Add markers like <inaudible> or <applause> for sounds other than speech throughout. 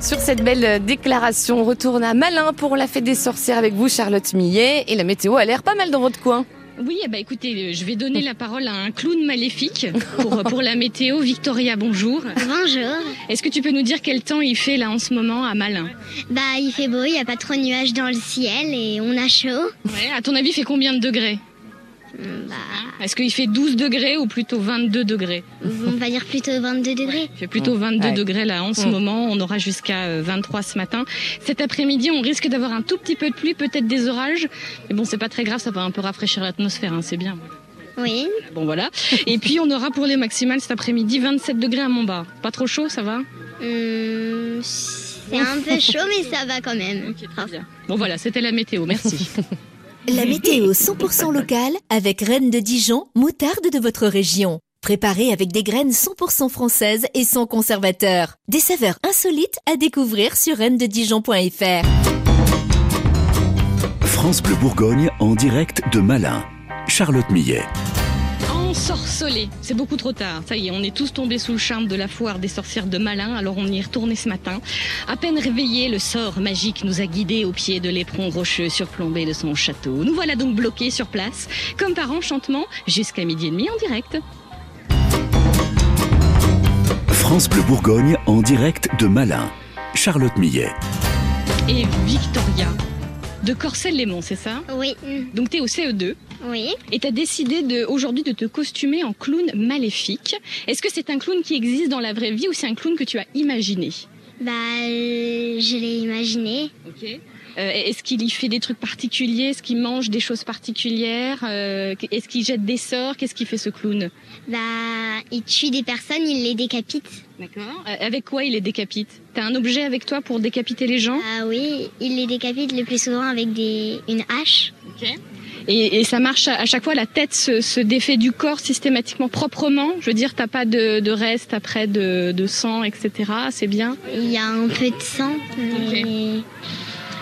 Sur cette belle déclaration, on retourne à Malin pour la fête des sorcières avec vous, Charlotte Millet. Et la météo a l'air pas mal dans votre coin. Oui, eh ben, écoutez, je vais donner la parole à un clown maléfique pour, pour la météo. Victoria, bonjour. Bonjour. Est-ce que tu peux nous dire quel temps il fait là en ce moment à Malin? Bah, il fait beau, il n'y a pas trop de nuages dans le ciel et on a chaud. Ouais, à ton avis, il fait combien de degrés? Bah, Est-ce qu'il fait 12 degrés ou plutôt 22 degrés on va dire plutôt 22 degrés. Il fait plutôt 22 Ouais. degrés là en ce moment. On aura jusqu'à euh, 23 ce matin. Cet après-midi, on risque d'avoir un tout petit peu de pluie, peut-être des orages. Mais bon, c'est pas très grave, ça va un peu rafraîchir l'atmosphère, hein, c'est bien. Oui. Bon voilà. Et puis on aura pour les maximales cet après-midi 27 degrés à Montbas. Pas trop chaud, ça va Hum, c'est un peu chaud, mais ça va quand même. Très bien. Bon voilà, c'était la météo. Merci. <laughs> La météo 100% locale avec Reine de Dijon, moutarde de votre région. Préparée avec des graines 100% françaises et sans conservateur. Des saveurs insolites à découvrir sur reine-de-dijon.fr. France Bleu Bourgogne en direct de Malin. Charlotte Millet. Ensorcelé, c'est beaucoup trop tard. Ça y est, on est tous tombés sous le charme de la foire des sorcières de Malin, alors on y est retourné ce matin. À peine réveillé, le sort magique nous a guidés au pied de l'éperon rocheux surplombé de son château. Nous voilà donc bloqués sur place, comme par enchantement, jusqu'à midi et demi en direct. France Bleu Bourgogne en direct de Malin. Charlotte Millet. Et Victoria, de Corcelles-Lémont, c'est ça Oui. Donc t'es au CE2 Oui. et t'as décidé de, aujourd'hui de te costumer en clown maléfique. Est-ce que c'est un clown qui existe dans la vraie vie ou c'est un clown que tu as imaginé Bah, euh, je l'ai imaginé. Ok. Euh, est-ce qu'il y fait des trucs particuliers? Est-ce qu'il mange des choses particulières? Euh, Est-ce qu'il jette des sorts? Qu'est-ce qu'il fait ce clown? Bah, il tue des personnes, il les décapite. D'accord. Euh, avec quoi il les décapite T'as un objet avec toi pour décapiter les gens Ah oui, il les décapite le plus souvent avec des une hache. et, et ça marche à, chaque fois. La tête se, se défait du corps systématiquement, proprement. Je veux dire, t'as pas de, de reste après de, de sang, etc. C'est bien. Il y a un peu de sang, mais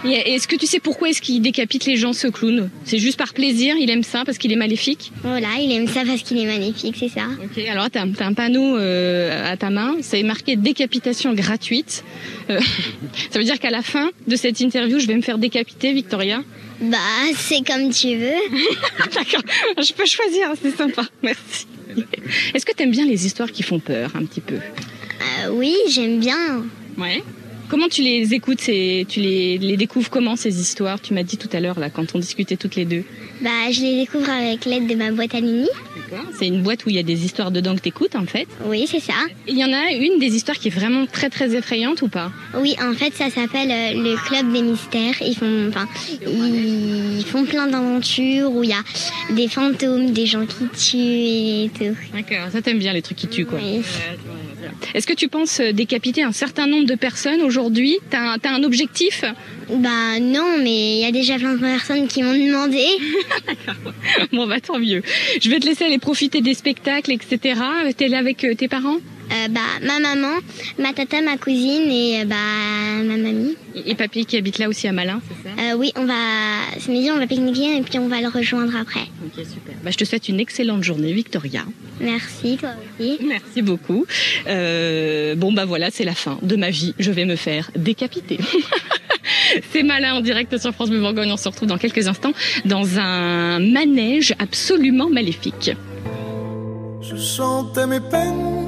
Est-ce que tu sais pourquoi est-ce qu'il décapite les gens ce clown? C'est juste par plaisir Il aime ça parce qu'il est maléfique? Voilà, il aime ça parce qu'il est magnifique, c'est ça. Ok, alors t'as as un panneau euh, à ta main, c'est marqué décapitation gratuite. Euh, <laughs> ça veut dire qu'à la fin de cette interview, je vais me faire décapiter, Victoria? Bah, c'est comme tu veux. <laughs> D'accord, je peux choisir, c'est sympa, merci. Est-ce que t'aimes bien les histoires qui font peur, un petit peu? Euh, oui, j'aime bien. Ouais. Comment tu les écoutes et tu les, les découvres comment ces histoires? Tu m'as dit tout à l'heure là quand on discutait toutes les deux. Bah, je les découvre avec l'aide de ma boîte à Mini. C'est une boîte où il y a des histoires dedans que t'écoutes en fait. Oui, c'est ça. Il y en a une des histoires qui est vraiment très très effrayante ou pas? Oui, en fait, ça s'appelle euh, le club des mystères. Ils font, enfin, ils font plein d'aventures où il y a des fantômes, des gens qui tuent et tout. D'accord, ça t'aime bien les trucs qui tuent quoi. Oui. Est-ce que tu penses euh, décapiter un certain nombre de personnes aujourd'hui? T'as un, un objectif? Bah non, mais il y a déjà plein de personnes qui m'ont demandé. <laughs> Bon bah tant mieux. Je vais te laisser aller profiter des spectacles, etc. T'es là avec euh, tes parents? Euh, bah ma maman, ma tata, ma cousine et euh, bah ma mamie. Et, et papy qui habite là aussi à Malin, c'est ça? Euh, oui, on va ce midi on va pique-niquer et puis on va le rejoindre après. Ok super. Bah, je te souhaite une excellente journée Victoria. Merci toi aussi. Merci beaucoup. Euh, bon bah voilà, c'est la fin de ma vie. Je vais me faire décapiter. <laughs> c'est malin en direct sur France Bleu Bourgogne. On se retrouve dans quelques instants dans un manège absolument maléfique. Je chantais mes peines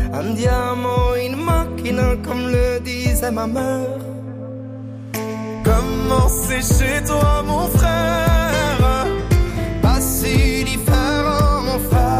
Un diamant, une comme le disait ma mère. Comment c'est chez toi, mon frère Pas si différent, mon frère.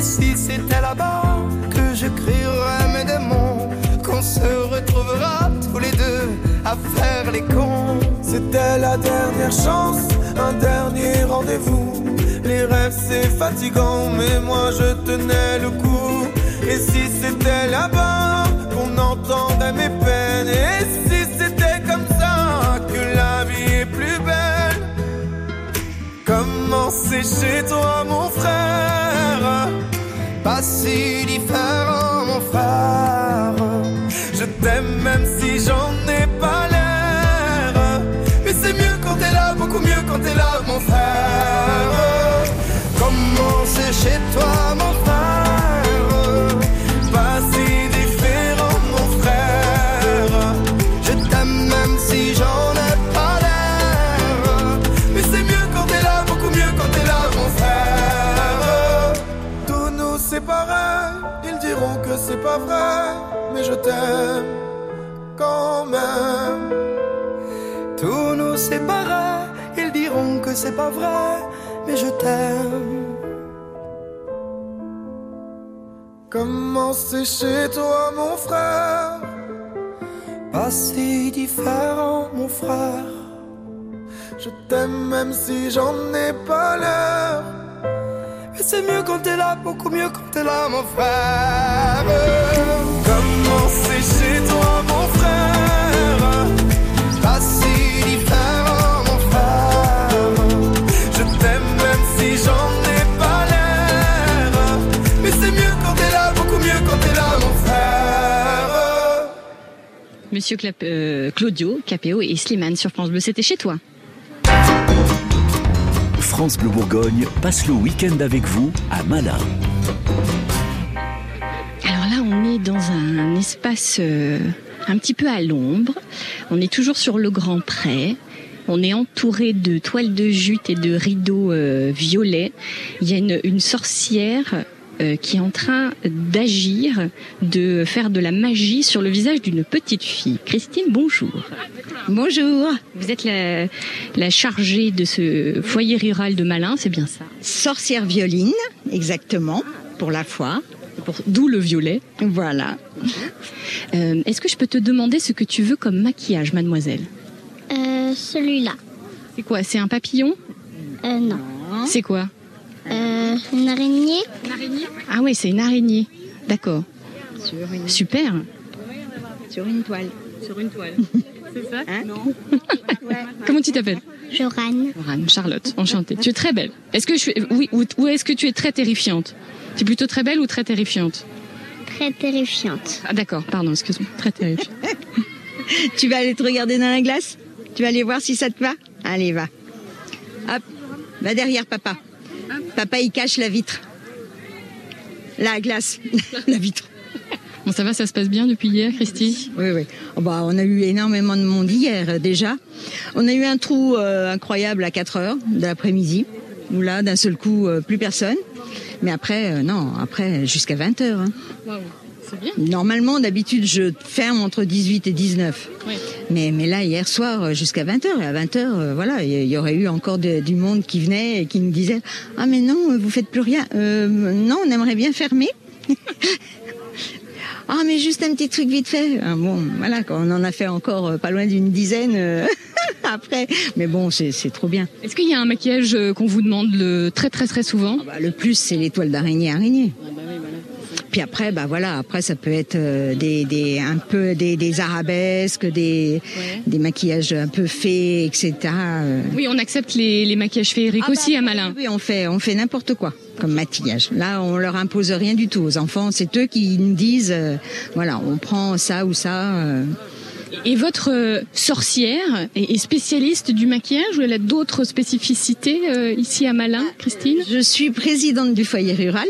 Et si c'était là-bas que je crierais mes démons, qu'on se retrouvera tous les deux à faire les cons. C'était la dernière chance, un dernier rendez-vous. Les rêves c'est fatigant, mais moi je tenais le coup. Et si c'était là-bas qu'on entendait mes peines, et si c'était comme ça que la vie est plus belle, comment c'est chez toi mon frère Pas si différent mon frère, je t'aime même vrai Mais je t'aime quand même Tous nous séparer, ils diront que c'est pas vrai Mais je t'aime Comment c'est chez toi, mon frère? Pas si différent, mon frère. Je t'aime même si j'en ai pas l'air. Mais c'est mieux quand t'es là, beaucoup mieux quand t'es là, mon frère. Comment c'est chez toi, mon frère? Pas différent, mon frère. Je t'aime même si j'en ai pas l'air. Mais c'est mieux quand t'es là, beaucoup mieux quand t'es là, mon frère. Monsieur Clap- euh, Claudio, Capéo et Slimane sur France Bleu, c'était chez toi. France Bleu Bourgogne passe le week-end avec vous à Malin. Alors là, on est dans un espace euh, un petit peu à l'ombre. On est toujours sur le Grand Pré. On est entouré de toiles de jute et de rideaux euh, violets. Il y a une, sorcière qui est en train d'agir, de faire de la magie sur le visage d'une petite fille. Christine, bonjour. Bonjour. Vous êtes la, la chargée de ce foyer rural de Malin, c'est bien ça? Sorcière violine, exactement, pour la foi. Pour- D'où le violet. Voilà. Euh, Est-ce que je peux te demander ce que tu veux comme maquillage, mademoiselle? Euh, celui-là. C'est quoi? C'est un papillon? Euh, non. C'est quoi? Euh, une araignée. Ah oui, c'est une araignée. D'accord. Sur une, Super. sur une toile. Sur une toile. <laughs> C'est ça Hein <laughs> Comment tu t'appelles Joran. Laurane, Charlotte, enchantée. Tu es très belle. Est-ce que je suis... Oui, ou, ou est-ce que tu es très terrifiante Tu es plutôt très belle ou très terrifiante Très terrifiante. Ah d'accord, pardon, excuse-moi. Très terrifiante. <laughs> Tu vas aller te regarder dans la glace? Tu vas aller voir si ça te va? Allez, va. Hop, va derrière papa. Papa, il cache la vitre. La glace, <laughs> la vitre. Bon, ça va, ça se passe bien depuis hier, Christy? Oui, oui. Oh, bah, on a eu énormément de monde hier euh, déjà. On a eu un trou euh, incroyable à 4 heures de l'après-midi, où là, d'un seul coup, euh, plus personne. Mais après, euh, non, après, jusqu'à 20 heures. hein. Bien. Normalement, d'habitude, je ferme entre 18 et 19. Oui. Mais, mais là, hier soir, euh, jusqu'à 20 heures. Et à 20 heures, euh, voilà, il y- aurait eu encore de- du monde qui venait et qui nous disait Ah, mais non, vous faites plus rien. Euh, non, on aimerait bien fermer. <laughs> Ah, mais juste un petit truc vite fait. Ah, bon, voilà, on en a fait encore pas loin d'une dizaine <laughs> après. Mais bon, c'est trop bien. Est-ce qu'il y a un maquillage qu'on vous demande le très très très souvent? Ah bah, le plus, c'est l'étoile d'araignée araignée. Puis après, bah voilà, après ça peut être euh, des, des un peu des, des arabesques, des des maquillages un peu faits, etc. euh. Oui, on accepte les, les maquillages féeriques Ah aussi bah, à Malin. Oui, on fait on fait n'importe quoi comme maquillage. Là, on leur impose rien du tout aux enfants. C'est eux qui nous disent, euh, voilà, on prend ça ou ça. euh. Et votre euh, sorcière est spécialiste du maquillage ou elle a d'autres spécificités euh, ici à Malin, Christine? Je suis présidente du foyer rural.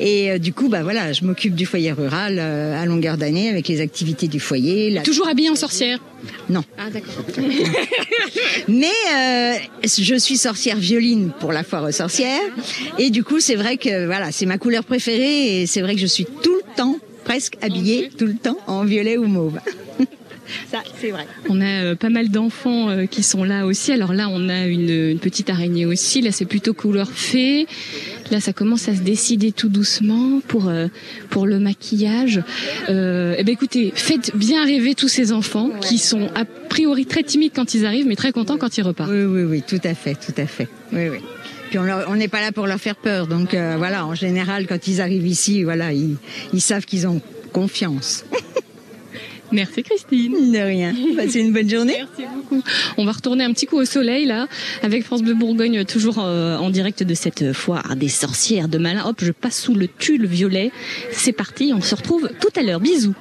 Et euh, du coup, bah voilà, je m'occupe du foyer rural euh, à longueur d'année avec les activités du foyer. la- Toujours habillée en sorcière? Non. Ah d'accord. <laughs> Mais euh, je suis sorcière violine pour la foire aux sorcières. Et du coup, c'est vrai que voilà, c'est ma couleur préférée. Et c'est vrai que je suis tout le temps, presque habillée, tout le temps en violet ou mauve. Ça, c'est vrai. On a euh, pas mal d'enfants euh, qui sont là aussi. Alors là, on a une, une petite araignée aussi. Là, c'est plutôt couleur fée. Là, ça commence à se décider tout doucement pour euh, pour le maquillage. Euh, eh ben, écoutez, faites bien rêver tous ces enfants qui sont a priori très timides quand ils arrivent, mais très contents quand ils repartent. Oui, oui, oui, tout à fait, tout à fait. Oui, oui. Puis on n'est pas là pour leur faire peur. Donc euh, voilà, en général, quand ils arrivent ici, voilà, ils, ils savent qu'ils ont confiance. Merci Christine. De rien. Passez une bonne journée. Merci beaucoup. On va retourner un petit coup au soleil là, avec France Bleu Bourgogne toujours euh, en direct de cette foire des sorcières de Malin. Hop, je passe sous le tulle violet. C'est parti, on se retrouve tout à l'heure. Bisous.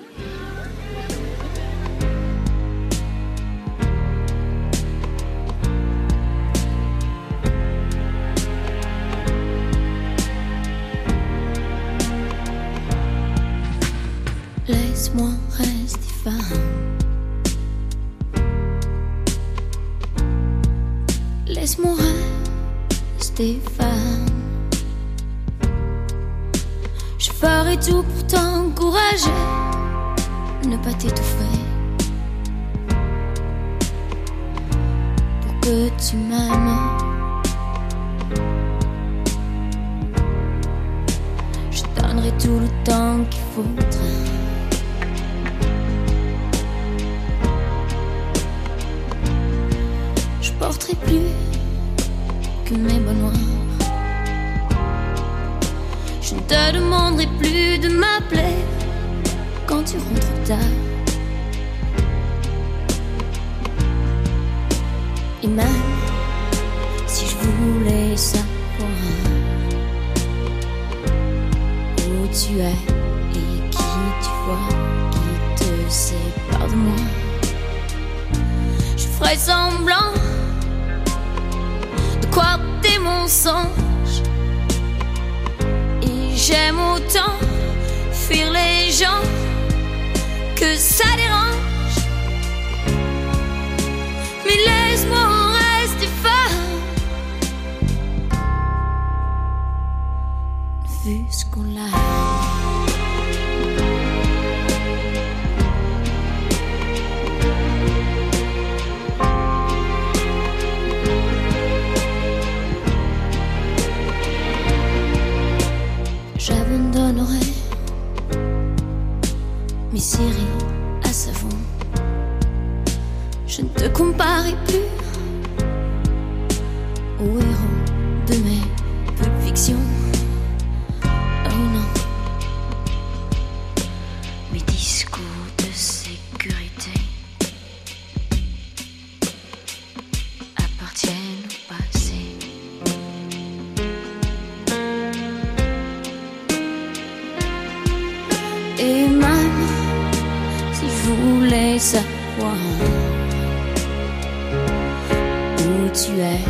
Tout pour t'encourager, ne pas t'étouffer. Pour que tu m'aimes. Je donnerai tout le temps qu'il faudra. Je porterai plus que mes te demanderai plus de m'appeler quand tu rentres tard. Et même si je voulais savoir où tu es et qui tu vois qui te sépare de moi. Je ferai semblant de croire tes mensonges. J'aime autant fuir les gens que ça dérange. Mais laisse-moi plus au héros de mes Pulp Fiction. Oh non, mes discours de sécurité appartiennent au passé. Et même si je voulais savoir tu es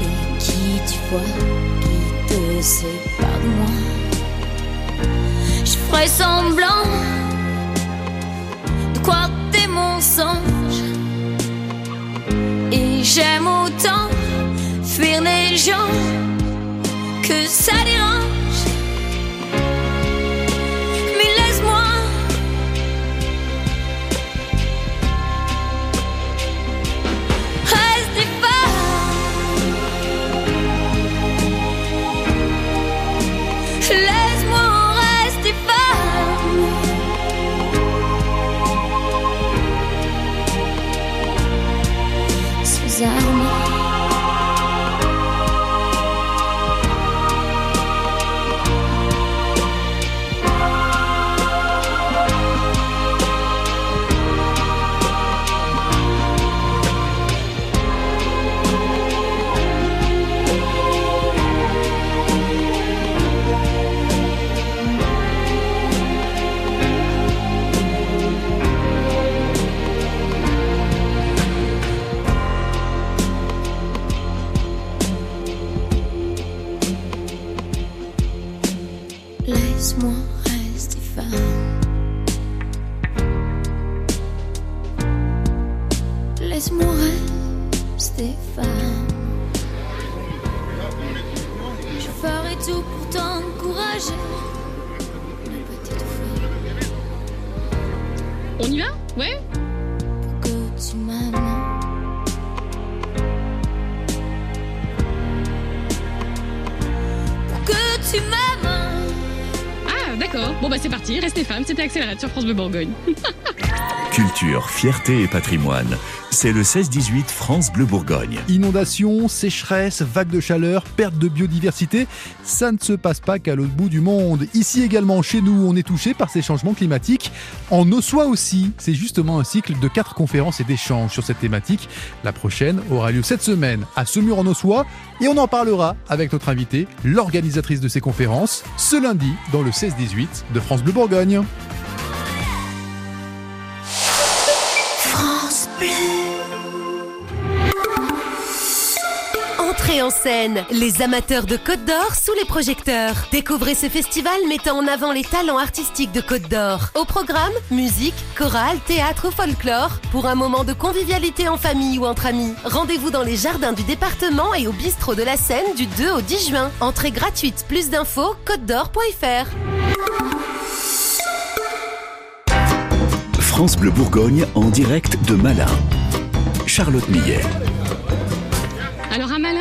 et qui tu vois qui te sépare de moi, je ferais semblant de croire tes mensonges. Et j'aime autant fuir les gens que ça sur France Bleu Bourgogne. <laughs> Culture, fierté et patrimoine. C'est le 16-18 France Bleu Bourgogne. Inondations, sécheresse, vagues de chaleur, perte de biodiversité, ça ne se passe pas qu'à l'autre bout du monde. Ici également, chez nous, on est touché par ces changements climatiques. En Ossois aussi, c'est justement un cycle de quatre conférences et d'échanges sur cette thématique. La prochaine aura lieu cette semaine à Semur en Ossois et on en parlera avec notre invitée, l'organisatrice de ces conférences, ce lundi dans le 16-18 de France Bleu Bourgogne. Entrée en scène, les amateurs de Côte d'Or sous les projecteurs. Découvrez ce festival mettant en avant les talents artistiques de Côte d'Or. Au programme, musique, chorale, théâtre ou folklore, pour un moment de convivialité en famille ou entre amis. Rendez-vous dans les jardins du département et au bistrot de la Seine du 2 au 10 juin. Entrée gratuite. Plus d'infos, côtedor.fr. France Bleu Bourgogne en direct de Malin. Charlotte Millet.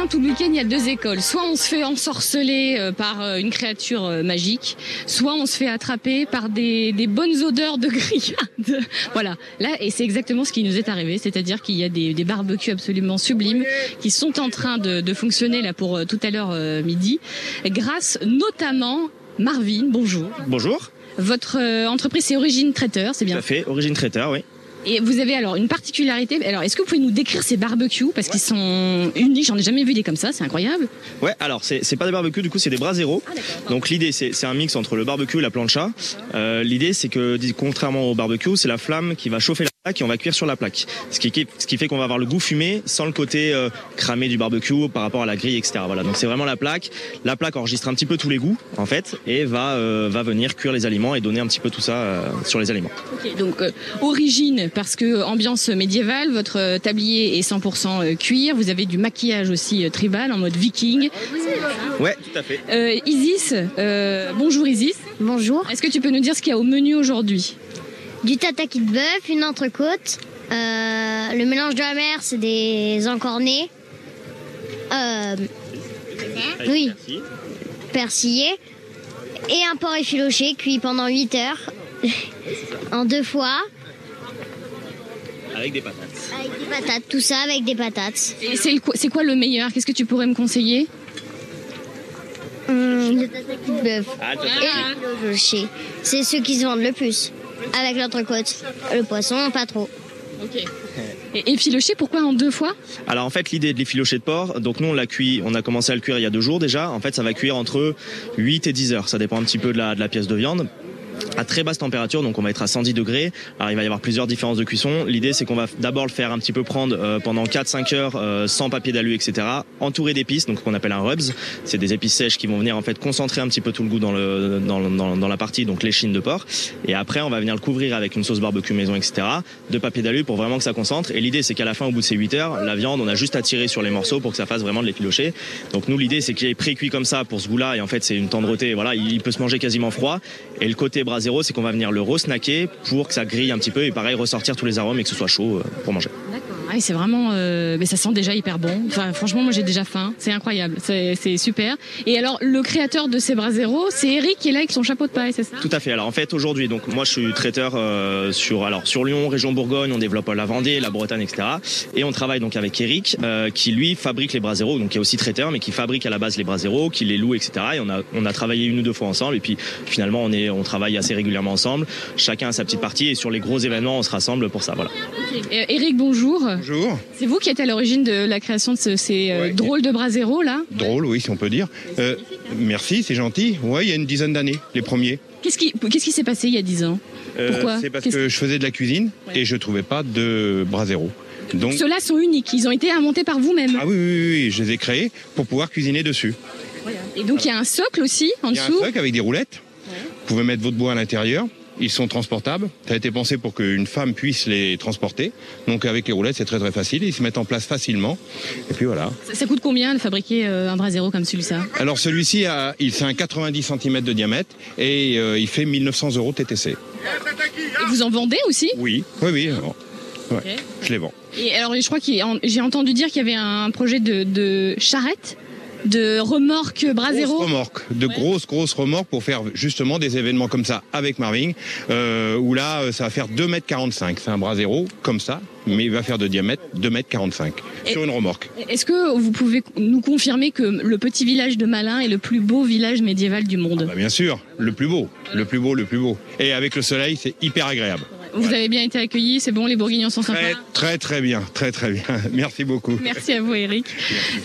Tout le week-end, il y a deux écoles. Soit on se fait ensorceler euh, par euh, une créature euh, magique, soit on se fait attraper par des, des bonnes odeurs de <laughs> grillade. voilà. Là, et c'est exactement ce qui nous est arrivé, c'est-à-dire qu'il y a des, des barbecues absolument sublimes qui sont en train de, de fonctionner là pour tout à l'heure euh, midi, grâce notamment Marvin. Bonjour. Bonjour. Votre entreprise, c'est Origine Traiteur, c'est bien Tout à fait, origine traiteur, oui. Et vous avez alors une particularité. Alors, est-ce que vous pouvez nous décrire ces barbecues? Parce qu'ils sont uniques J'en ai jamais vu des comme ça. C'est incroyable. Ouais, alors c'est c'est pas des barbecues, du coup c'est des braseros. Donc l'idée c'est c'est un mix entre le barbecue et la plancha. Euh, l'idée c'est que contrairement au barbecue, c'est la flamme qui va chauffer la et on va cuire sur la plaque. Ce qui, ce qui fait qu'on va avoir le goût fumé sans le côté euh, cramé du barbecue par rapport à la grille, etc. Voilà, donc c'est vraiment la plaque. La plaque enregistre un petit peu tous les goûts en fait et va euh, va venir cuire les aliments et donner un petit peu tout ça euh, sur les aliments. Ok, donc euh, origine parce que ambiance médiévale. Votre euh, tablier est 100% cuir. Vous avez du maquillage aussi euh, tribal en mode viking. Ouais, tout à fait. Euh, Isis, euh, bonjour Isis. Bonjour. Est-ce que tu peux nous dire ce qu'il y a au menu aujourd'hui? Du tataki de bœuf, une entrecôte. euh, le mélange de la mer, c'est des encornés. Euh, oui, persillé. Et un porc effiloché cuit pendant 8 heures. <laughs> en deux fois. Avec des patates. Avec des patates. Tout ça avec des patates. Et c'est le quoi- c'est quoi le meilleur? Qu'est-ce que tu pourrais me conseiller? Hum, le tataki de bœuf. Ah, Et le. C'est ceux qui se vendent le plus. Avec l'entrecôte. Le poisson, pas trop. Ok. Et effiloché, pourquoi en deux fois? Alors en fait l'idée de l'effiloché de porc, donc nous on l'a cuit, on a commencé à le cuire il y a deux jours déjà. En fait ça va cuire entre 8 et 10 heures, ça dépend un petit peu de la, de la pièce de viande à très basse température, donc on va être à 110 degrés. Alors il va y avoir plusieurs différences de cuisson. L'idée c'est qu'on va d'abord le faire un petit peu prendre euh, pendant 4-5 heures euh, sans papier d'alu, etc. Entouré d'épices, donc qu'on appelle un rubs. C'est des épices sèches qui vont venir en fait concentrer un petit peu tout le goût dans, le, dans, dans, dans la partie, donc l'échine de porc. Et après on va venir le couvrir avec une sauce barbecue maison, etc. De papier d'alu pour vraiment que ça concentre. Et l'idée c'est qu'à la fin, au bout de ces 8 heures, la viande, on a juste à tirer sur les morceaux pour que ça fasse vraiment de l'effiloché. Donc nous l'idée c'est qu'il est pré-cuit comme ça pour ce goût-là et en fait c'est une tendreté. Voilà, il peut se manger quasiment froid. Et le côté brasero, c'est qu'on va venir le re-snacker pour que ça grille un petit peu et pareil ressortir tous les arômes et que ce soit chaud euh, pour manger. Ah c'est vraiment, euh, mais ça sent déjà hyper bon. Enfin, franchement, moi j'ai déjà faim. C'est incroyable, c'est super. Et alors, le créateur de ces braseros, c'est Eric qui est là avec son chapeau de paille, c'est ça? Tout à fait. Alors en fait aujourd'hui, donc moi je suis traiteur euh, sur alors sur Lyon, région Bourgogne, on développe la Vendée, la Bretagne, etc. Et on travaille donc avec Eric euh, qui lui fabrique les braseros, donc qui est aussi traiteur, mais qui fabrique à la base les braseros, qui les loue, etc. Et on a on a travaillé une ou deux fois ensemble et puis finalement on est on travaille assez régulièrement ensemble. Chacun a sa petite partie et sur les gros événements on se rassemble pour ça. Voilà. Euh, Eric, bonjour. Bonjour. C'est vous qui êtes à l'origine de la création de ce- ces euh, drôles de braseros là Drôle, oui, si on peut dire. Euh, merci, c'est gentil. Ouais, il y a une dizaine d'années, les premiers. Qu'est-ce qui s'est passé il y a 10 ans Euh, Pourquoi C'est parce que je faisais de la cuisine et je trouvais pas de brasero. Donc, Ceux-là sont uniques, ils ont été inventés par vous-même. ah oui, oui, oui, oui, je les ai créés pour pouvoir cuisiner dessus. Et donc il y a un socle aussi en Il y a un dessous. sac avec des roulettes. Vous pouvez mettre votre bois à l'intérieur. Ils sont transportables. Ça a été pensé pour qu'une femme puisse les transporter. Donc avec les roulettes, c'est très très facile. Ils se mettent en place facilement. Et puis voilà. Ça, ça coûte combien de fabriquer euh, un brasero comme celui-ci? Alors celui-ci, a- il fait un 90 cm de diamètre et euh, il fait 1900 euros TTC. Et vous en vendez aussi? Oui, oui, oui. Ouais, Je les vends. Et alors, je crois a- j'ai entendu dire qu'il y avait un projet de, de charrette, de remorque Brasero. Remorques, de grosses grosses remorques pour faire justement des événements comme ça avec Marvin, euh, où là euh, ça va faire 2 mètres 45. C'est un bras zéro comme ça, mais il va faire de diamètre 2 mètres 45 sur une remorque. Est-ce que vous pouvez nous confirmer que le petit village de Malin est le plus beau village médiéval du monde? Bah, bien sûr, le plus beau, le plus beau, le plus beau. Et avec le soleil, c'est hyper agréable. Vous avez bien été accueillis, c'est bon, les Bourguignons sont sympas. Très très bien, très très bien. <laughs> Merci beaucoup. Merci à vous, Eric.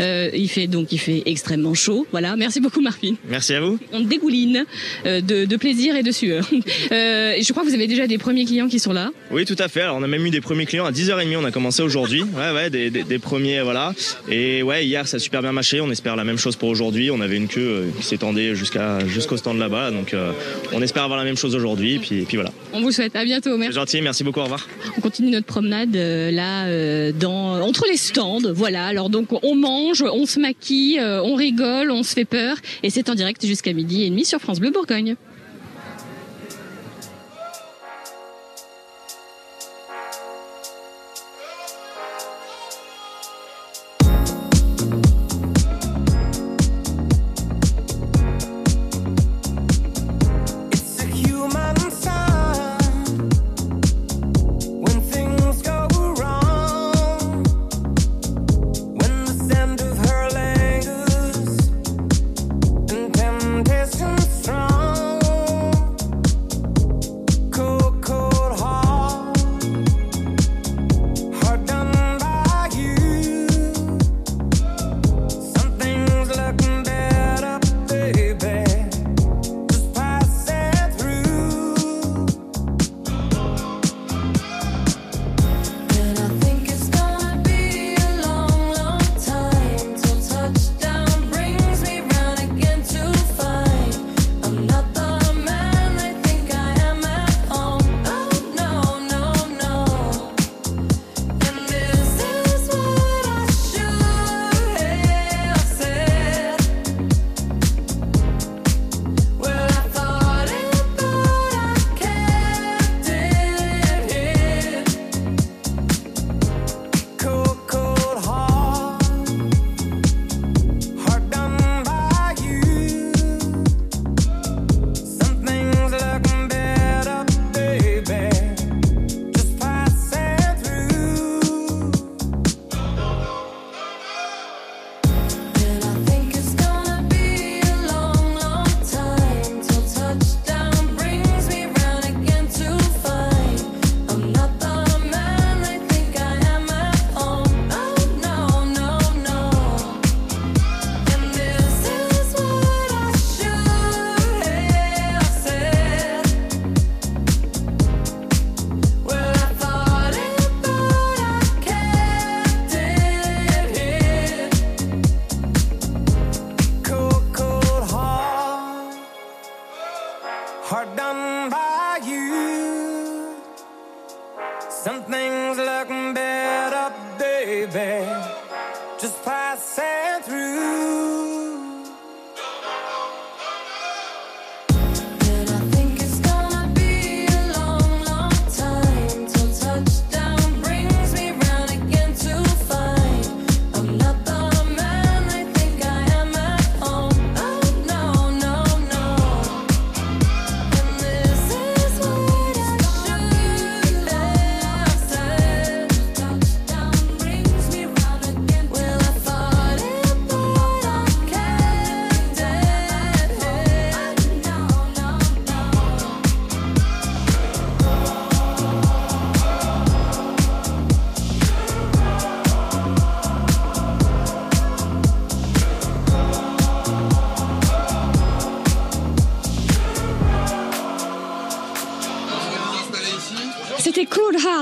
Euh, il fait donc il fait extrêmement chaud. Voilà, merci beaucoup, Marvin. Merci à vous. On dégouline euh, de, de plaisir et de sueur. <laughs> Euh, et je crois que vous avez déjà des premiers clients qui sont là. Oui, tout à fait. Alors, on a même eu des premiers clients à 10h30. On a commencé aujourd'hui. <laughs> Ouais, ouais, des, des- des premiers, voilà. Et ouais, hier, ça a super bien marché. On espère la même chose pour aujourd'hui. On avait une queue euh, qui s'étendait jusqu'à jusqu'au stand là-bas. Donc, euh, on espère avoir la même chose aujourd'hui. Puis, et puis voilà. On vous souhaite. À bientôt. Merci. Merci beaucoup. Au revoir. On continue notre promenade euh, là euh, dans entre les stands. Voilà. Alors donc on mange, on se maquille, euh, on rigole, on se fait peur et c'est en direct jusqu'à midi et demi sur France Bleu Bourgogne.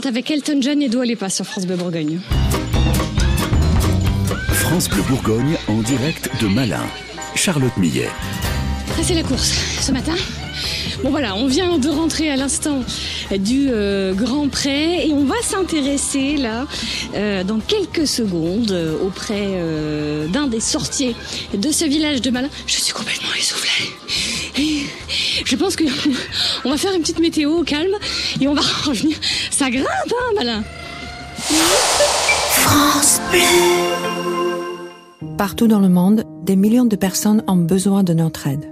Avec Elton John et Dua Lipa sur France Bleu Bourgogne. France Bleu Bourgogne en direct de Malin. Charlotte Millet. Ah, c'est la course ce matin. Bon voilà, on vient de rentrer à l'instant du euh, Grand Pré et on va s'intéresser là euh, dans quelques secondes euh, auprès d'un des sortiers de ce village de Malin. Je suis complètement essoufflée. Et je pense que <laughs> on va faire une petite météo au calme et on va <laughs> revenir. Ça grimpe, hein, Malin France Bleu. Partout dans le monde, des millions de personnes ont besoin de notre aide.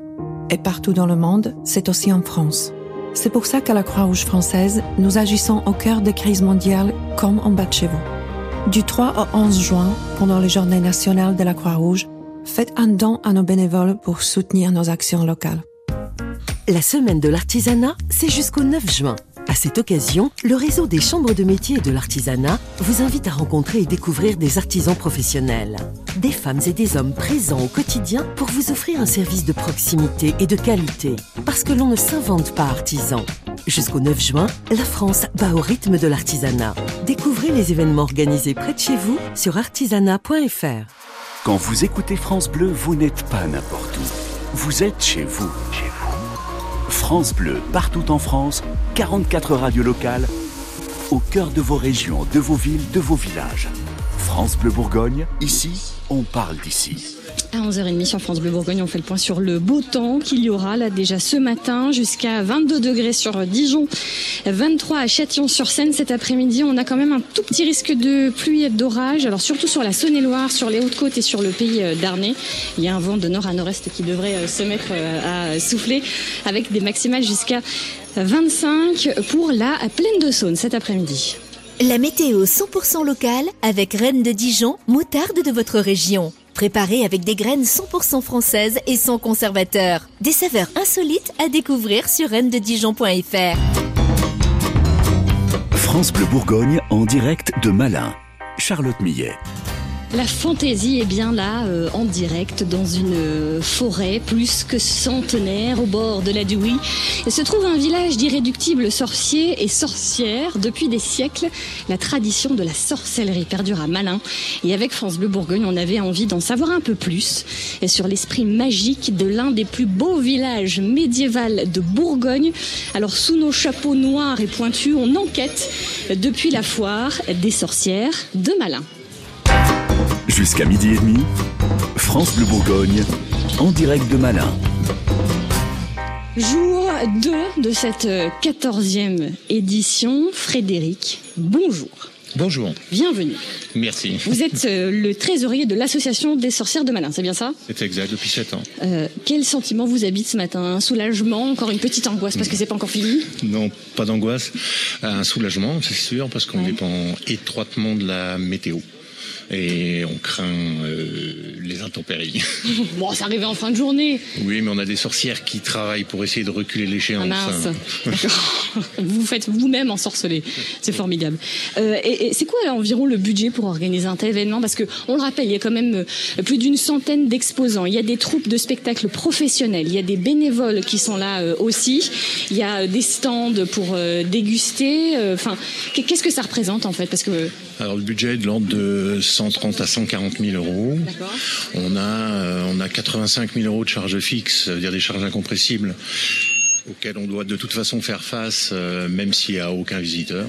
Et partout dans le monde, c'est aussi en France. C'est pour ça qu'à la Croix-Rouge française, nous agissons au cœur des crises mondiales comme en bas de chez vous. Du 3 au 11 juin, pendant les journées nationales de la Croix-Rouge, faites un don à nos bénévoles pour soutenir nos actions locales. La semaine de l'artisanat, c'est jusqu'au 9 juin. À cette occasion, le réseau des chambres de métier et de l'artisanat vous invite à rencontrer et découvrir des artisans professionnels. Des femmes et des hommes présents au quotidien pour vous offrir un service de proximité et de qualité. Parce que l'on ne s'invente pas artisan. Jusqu'au 9 juin, la France bat au rythme de l'artisanat. Découvrez les événements organisés près de chez vous sur artisanat.fr. Quand vous écoutez France Bleu, vous n'êtes pas n'importe où. Vous êtes. Chez vous. France Bleu, partout en France, 44 radios locales, au cœur de vos régions, de vos villes, de vos villages. France Bleu Bourgogne, ici, on parle d'ici. À 11h30 sur France Bleu Bourgogne, on fait le point sur le beau temps qu'il y aura là déjà ce matin jusqu'à 22 degrés sur Dijon, 23 à Châtillon-sur-Seine cet après-midi. On a quand même un tout petit risque de pluie et d'orage, alors surtout sur la Saône-et-Loire, sur les Hautes-Côtes et sur le pays euh, d'Arnay. Il y a un vent de nord à nord-est qui devrait euh, se mettre euh, à souffler avec des maximales jusqu'à 25 pour la plaine de Saône cet après-midi. La météo 100% locale avec Rennes de Dijon, moutarde de votre région. Préparée avec des graines 100% françaises et sans conservateur. Des saveurs insolites à découvrir sur rennededijon.fr. France Bleu Bourgogne en direct de Malin. Charlotte Millet. La fantaisie est bien là, euh, en direct, dans une euh, forêt plus que centenaire, au bord de la Douy. Et se trouve un village d'irréductibles sorciers et sorcières. Depuis des siècles, la tradition de la sorcellerie perdure à Malin. Et avec France Bleu Bourgogne, on avait envie d'en savoir un peu plus et sur l'esprit magique de l'un des plus beaux villages médiévaux de Bourgogne. Alors, sous nos chapeaux noirs et pointus, on enquête depuis la foire des sorcières de Malin. Jusqu'à midi et demi, France Bleu Bourgogne, en direct de Malin. Jour 2 de cette 14e édition. Frédéric, bonjour. Bonjour. Bienvenue. Merci. Vous êtes euh, le trésorier de l'association des sorcières de Malin, c'est bien ça? C'est exact, depuis 7 ans. Euh, Quel sentiment vous habite ce matin? Un soulagement Encore une petite angoisse parce que c'est pas encore fini? Non, pas d'angoisse. Un soulagement, c'est sûr, parce qu'on dépend étroitement de la météo. Et on craint euh, les intempéries. <laughs> Bon, ça arrivait en fin de journée. Oui, mais on a des sorcières qui travaillent pour essayer de reculer l'échéance. Ah. <laughs> Vous faites vous-même ensorceler. C'est formidable. Euh, et et c'est quoi environ le budget pour organiser un tel événement? Parce que on le rappelle, il y a quand même euh, plus d'une centaine d'exposants. Il y a des troupes de spectacles professionnels. Il y a des bénévoles qui sont là euh, aussi. Il y a des stands pour déguster. Enfin, qu'est- qu'est-ce que ça représente en fait? Parce que Alors le budget est de l'ordre de 130 à 140 000 euros. On a, euh, on a 85 000 euros de charges fixes, ça veut dire des charges incompressibles auxquelles on doit de toute façon faire face, euh, même s'il n'y a aucun visiteur.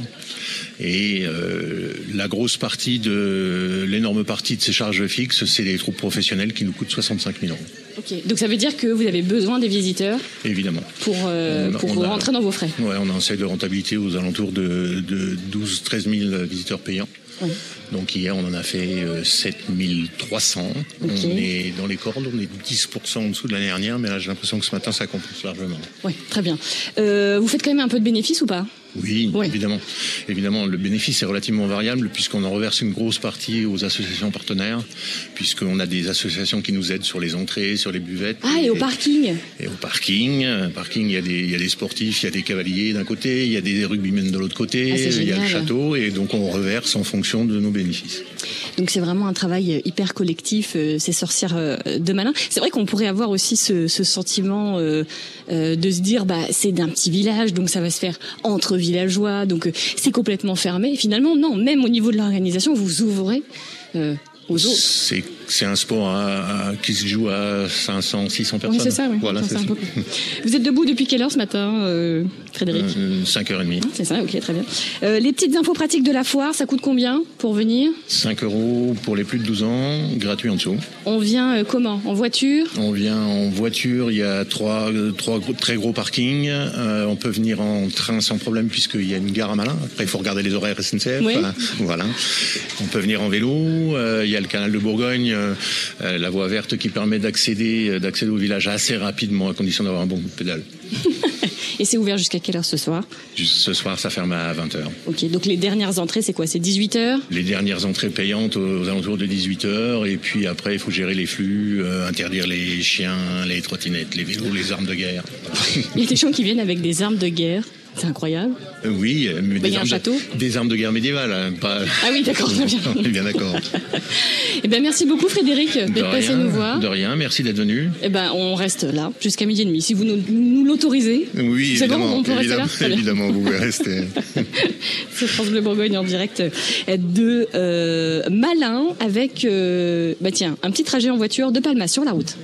Et euh, la grosse partie de l'énorme partie de ces charges fixes, c'est les troupes professionnelles qui nous coûtent 65 000 euros, Ok, donc ça veut dire que vous avez besoin des visiteurs évidemment. pour, euh, On a- pour on a- rentrer dans vos frais. Ouais, on a un seuil de rentabilité aux alentours de, de 12-13 000 visiteurs payants. Oui. Donc hier, on en a fait euh, 7 300. Ok. On est dans les cordes, on est 10% en dessous de l'année dernière, mais là j'ai l'impression que ce matin ça compense largement. Oui, très bien. Euh, vous faites quand même un peu de bénéfice ou pas? Oui, évidemment. Évidemment, le bénéfice est relativement variable puisqu'on en reverse une grosse partie aux associations partenaires, puisqu'on a des associations qui nous aident sur les entrées, sur les buvettes. Ah, et au parking Et au parking, parking, il y, a des, il y a des sportifs, il y a des cavaliers d'un côté, il y a des rugbymen de l'autre côté, Ah, il y a le château, et donc on reverse en fonction de nos bénéfices. Donc c'est vraiment un travail hyper collectif, euh, ces sorcières euh, de malin. C'est vrai qu'on pourrait avoir aussi ce, ce sentiment euh, de se dire, bah c'est d'un petit village, donc ça va se faire entre villageois, donc euh, c'est complètement fermé. Finalement, non, même au niveau de l'organisation, vous ouvrez euh, aux autres. C'est un sport à- à- qui se joue à 500, 600 personnes. Oui, c'est ça, oui. Voilà, Ça, c'est c'est un ça. peu Vous êtes debout depuis quelle heure ce matin, euh, Frédéric 5h30. C'est ça, ok, très bien. Euh, les petites infos pratiques de la foire, ça coûte combien pour venir? 5 euros pour les plus de 12 ans, gratuit en dessous. On vient euh, comment? En voiture? On vient en voiture, il y a trois, euh, trois gros- très gros parkings. Euh, on peut venir en train sans problème puisqu'il y a une gare à Malin. Après, il faut regarder les horaires SNCF. Oui. Voilà. On peut venir en vélo. Euh, il y a le canal de Bourgogne, euh, euh, la voie verte qui permet d'accéder euh, d'accéder au village assez rapidement à condition d'avoir un bon coup de pédale. <laughs> Et c'est ouvert jusqu'à quelle heure ce soir? Ce soir, ça ferme à 20h. Ok, donc les dernières entrées, c'est quoi? C'est 18h Les dernières entrées payantes aux alentours de 18h. Et puis après, il faut gérer les flux, euh, interdire les chiens, les trottinettes, les vélos, les armes de guerre. <laughs> Il y a des gens qui viennent avec des armes de guerre. C'est incroyable. Euh, Oui, euh, mais Bah, y des, un armes château de, des armes de guerre médiévale, hein, pas. Ah oui, d'accord, bien. On <laughs> est bien d'accord. <laughs> Eh ben, merci beaucoup Frédéric De d'être passé nous voir. de rien, merci d'être venu. Eh ben, on reste là jusqu'à midi et demi. Si vous nous, nous l'autorisez. Oui, C'est bon, évidemment, on peut rester là évidemment, évidemment, vous pouvez rester. <laughs> C'est France Bleu Bourgogne en direct de euh, Malin avec, euh, bah tiens, un petit trajet en voiture de Palma sur la route.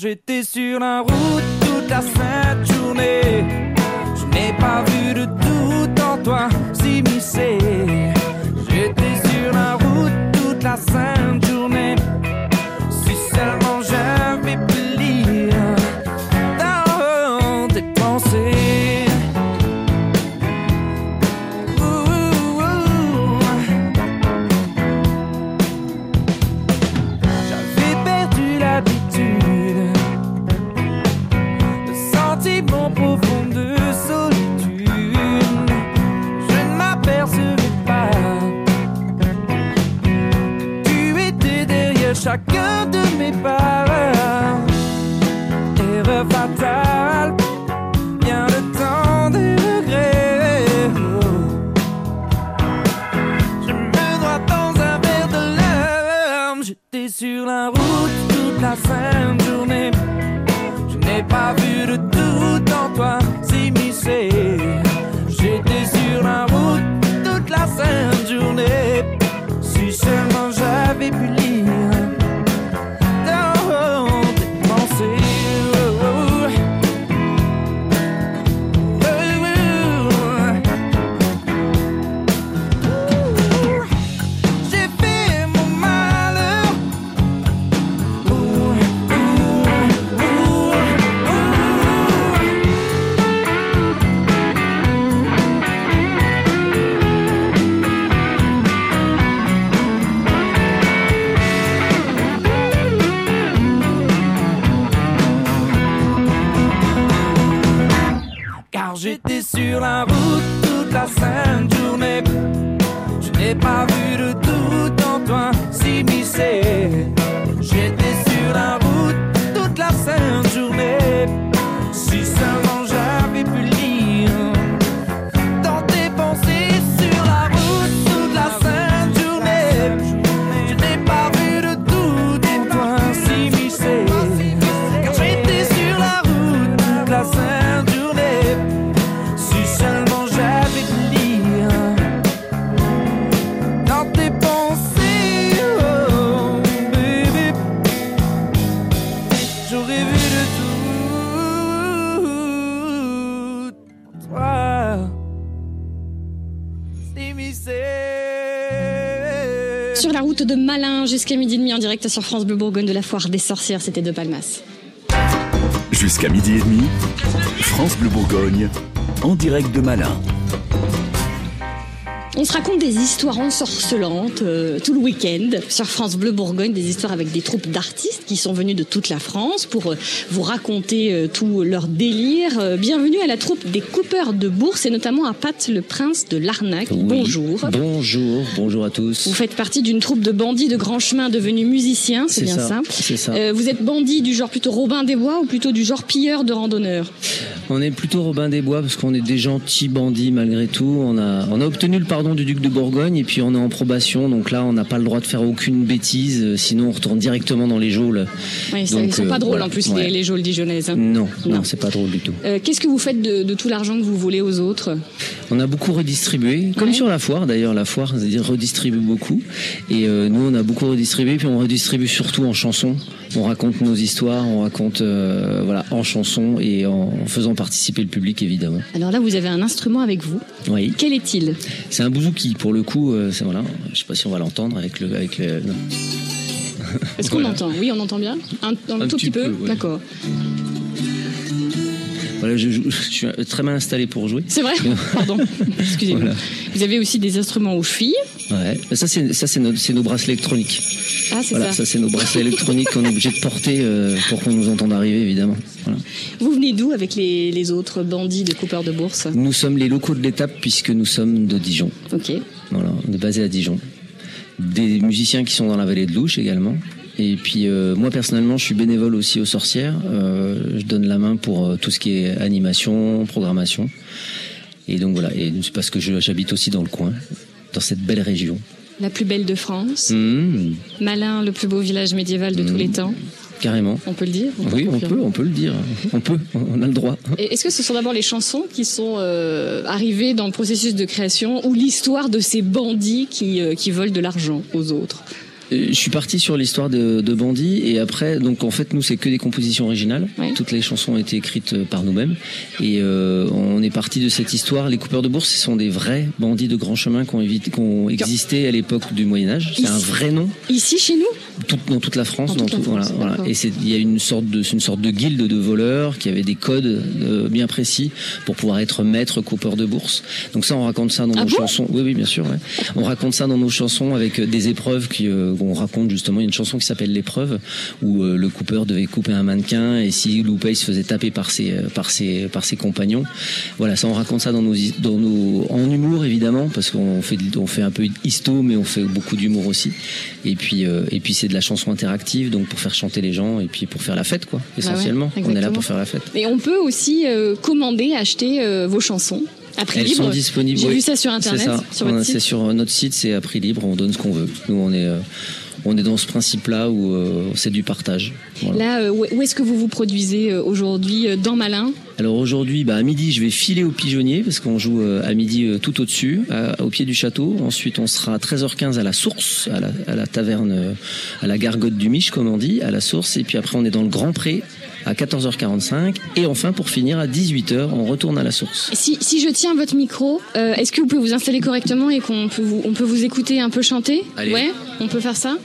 J'étais sur la route toute la sainte journée Je n'ai pas vu de doute en toi s'immiscer J'étais sur la route toute la sainte journée la route toute la sainte journée. Je n'ai pas vu j'aurais vu de tout toi. Sur la route de Malin jusqu'à midi et demi en direct sur France Bleu Bourgogne de la foire des sorcières, c'était de Palmas. Jusqu'à midi et demi, France Bleu Bourgogne, en direct de Malin. On se raconte des histoires ensorcelantes euh, tout le week-end sur France Bleu Bourgogne, des histoires avec des troupes d'artistes qui sont venus de toute la France pour euh, vous raconter euh, tout leur délire. Euh, bienvenue à la troupe des coupeurs de bourse et notamment à Pat le Prince de l'Arnaque. Oui. Bonjour. Bonjour, bonjour à tous. Vous faites partie d'une troupe de bandits de grand chemin devenus musiciens, c'est bien ça, ça, c'est ça. Vous êtes bandit du genre plutôt Robin des Bois ou plutôt du genre pilleur de randonneurs? On est plutôt Robin des Bois parce qu'on est des gentils bandits malgré tout. On a, on a obtenu le pardon du duc de Bourgogne et puis on est en probation. Donc là, on n'a pas le droit de faire aucune bêtise. euh, Sinon, on retourne directement dans les geôles. Oui, Donc, ils sont euh, pas drôles voilà, en plus ouais. les, les geôles dijonnaises. hein. Non, non, c'est pas drôle du tout. Euh, Qu'est-ce que vous faites de, de tout l'argent que vous volez aux autres? On a beaucoup redistribué, comme sur la foire d'ailleurs. La foire, c'est-à-dire redistribue beaucoup. Et euh, nous, on a beaucoup redistribué, puis on redistribue surtout en chansons. On raconte nos histoires, on raconte euh, voilà en chansons et en faisant participer le public évidemment. Alors là, vous avez un instrument avec vous. Oui. Quel est-il? C'est un bouzouki pour le coup. euh, c'est voilà. Je sais pas si on va l'entendre avec le avec le. non. Est-ce qu'on Voilà. entend Oui, on entend bien. Un, un Un tout petit petit peu, peu, ouais. D'accord. Voilà, je, suis très mal installé pour jouer. C'est vrai <laughs> Pardon. Excusez-moi. Voilà. Vous avez aussi des instruments aux chevilles. Ouais. Ça c'est ça c'est nos, nos bracelets électroniques. Ah, c'est Voilà, ça. ça c'est nos bracelets électroniques qu'on est obligé de porter euh, pour qu'on nous entende arriver évidemment. Voilà. Vous venez d'où avec les, les autres bandits de coupeurs de bourse? Nous sommes les locaux de l'étape puisque nous sommes de Dijon. Ok. Voilà, on est basé à Dijon. Des musiciens qui sont dans la vallée de l'Ouche également. Et puis euh, moi personnellement, je suis bénévole aussi aux Sorcières. Euh, je donne la main pour euh, tout ce qui est animation, programmation. Et donc voilà, et c'est parce que j'habite aussi dans le coin, dans cette belle région. La plus belle de France. Mmh, Malin, le plus beau village médiéval de tous les temps. carrément. On peut le dire Oui, on peut, on peut le dire. On peut, on a le droit. Est-ce que ce sont d'abord les chansons qui sont euh, arrivées dans le processus de création ou l'histoire de ces bandits qui, euh, qui volent de l'argent aux autres? Je suis parti sur l'histoire de, de Bandit et après, donc en fait, nous c'est que des compositions originales. Toutes les chansons ont été écrites euh, par nous-mêmes et euh, on est parti de cette histoire. Les coupeurs de bourse, ce sont des vrais bandits de grand chemin qui ont, évité- qui ont existé à l'époque du Moyen Âge. C'est un vrai nom. Ici, chez nous? Tout- dans toute la France, Dans dans toute la tout- voilà, France, voilà. Et il y a une sorte de une sorte de guilde de voleurs qui avait des codes euh, bien précis pour pouvoir être maître coupeur de bourse. Donc ça, on raconte ça dans Ah nos bon? chansons. Oui, oui, bien sûr. ouais. On raconte ça dans nos chansons avec euh, des épreuves qui euh, on raconte justement. Une chanson qui s'appelle l'épreuve où euh, le coupeur devait couper un mannequin et si il se faisait taper par ses euh, par ses par ses compagnons. Voilà, ça, on raconte ça dans nos hi- dans nos en humour évidemment parce qu'on fait de- on fait un peu histo, mais on fait beaucoup d'humour aussi. Et puis euh, et puis c'est de la chanson interactive, donc pour faire chanter les gens et puis pour faire la fête quoi. Essentiellement, ouais, on est là pour faire la fête. Et on peut aussi euh, commander, acheter vos chansons à prix Elles libre. sont disponibles. J'ai oui. vu ça sur internet, C'est ça. sur votre site. sur notre site, c'est à prix libre. On donne ce qu'on veut. Nous, on est euh, on est dans ce principe-là où euh, c'est du partage. Voilà. Là, euh, où est-ce que vous vous produisez euh, aujourd'hui euh, dans Malin? Alors aujourd'hui, bah, à midi, je vais filer au pigeonnier parce qu'on joue euh, à midi euh, tout au-dessus, à- au pied du château. Ensuite, on sera à 13h15 à la source, à la, à la taverne, euh, à la gargote du Mich, comme on dit, à la source. Et puis après, on est dans le Grand Pré à 14h45. Et enfin, pour finir, à 18h, on retourne à la source. si, si je tiens votre micro, euh, est-ce que vous pouvez vous installer correctement et qu'on peut vous, on peut vous écouter un peu chanter? Allez. Ouais, on peut faire ça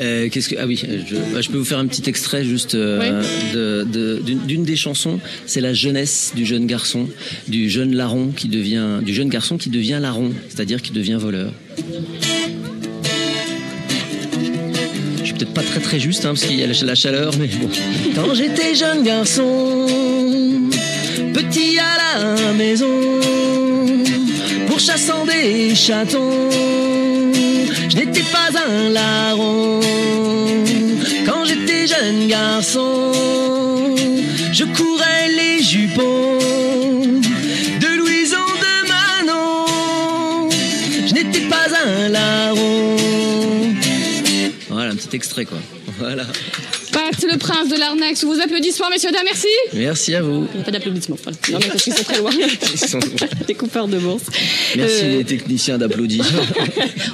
Euh, Qu'est-ce que ah oui, je, bah, je peux vous faire un petit extrait juste euh, de- de- d'une d'une des chansons. C'est la jeunesse du jeune garçon, du jeune larron qui devient, du jeune garçon qui devient larron, c'est-à-dire qui devient voleur. Peut-être pas très très juste hein, parce qu'il y a la, la chaleur, mais bon. Quand j'étais jeune garçon, petit à la maison, pourchassant des chatons, je n'étais pas un larron. Quand j'étais jeune garçon, je courais les jupons petit extrait quoi. <laughs> Voilà. Pat, le prince de l'arnaque, sous vos applaudissements, messieurs, dames, merci Merci à vous. Il n'y a pas d'applaudissements. voilà. Non, mais parce qu'ils sont très loin. <laughs> Ils sont- <laughs> Des coupeurs de bourse. Merci Euh, les techniciens d'applaudir.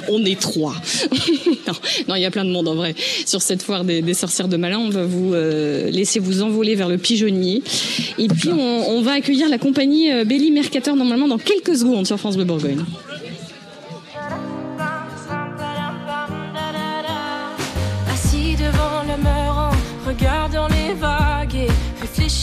on est trois. non, non, il y a plein de monde en vrai. Sur cette foire des, des sorcières de Malin, on va vous euh, laisser vous envoler vers le pigeonnier. Et puis, on, on va accueillir la compagnie euh, Belly Mercator normalement dans quelques secondes sur France Bleu Bourgogne.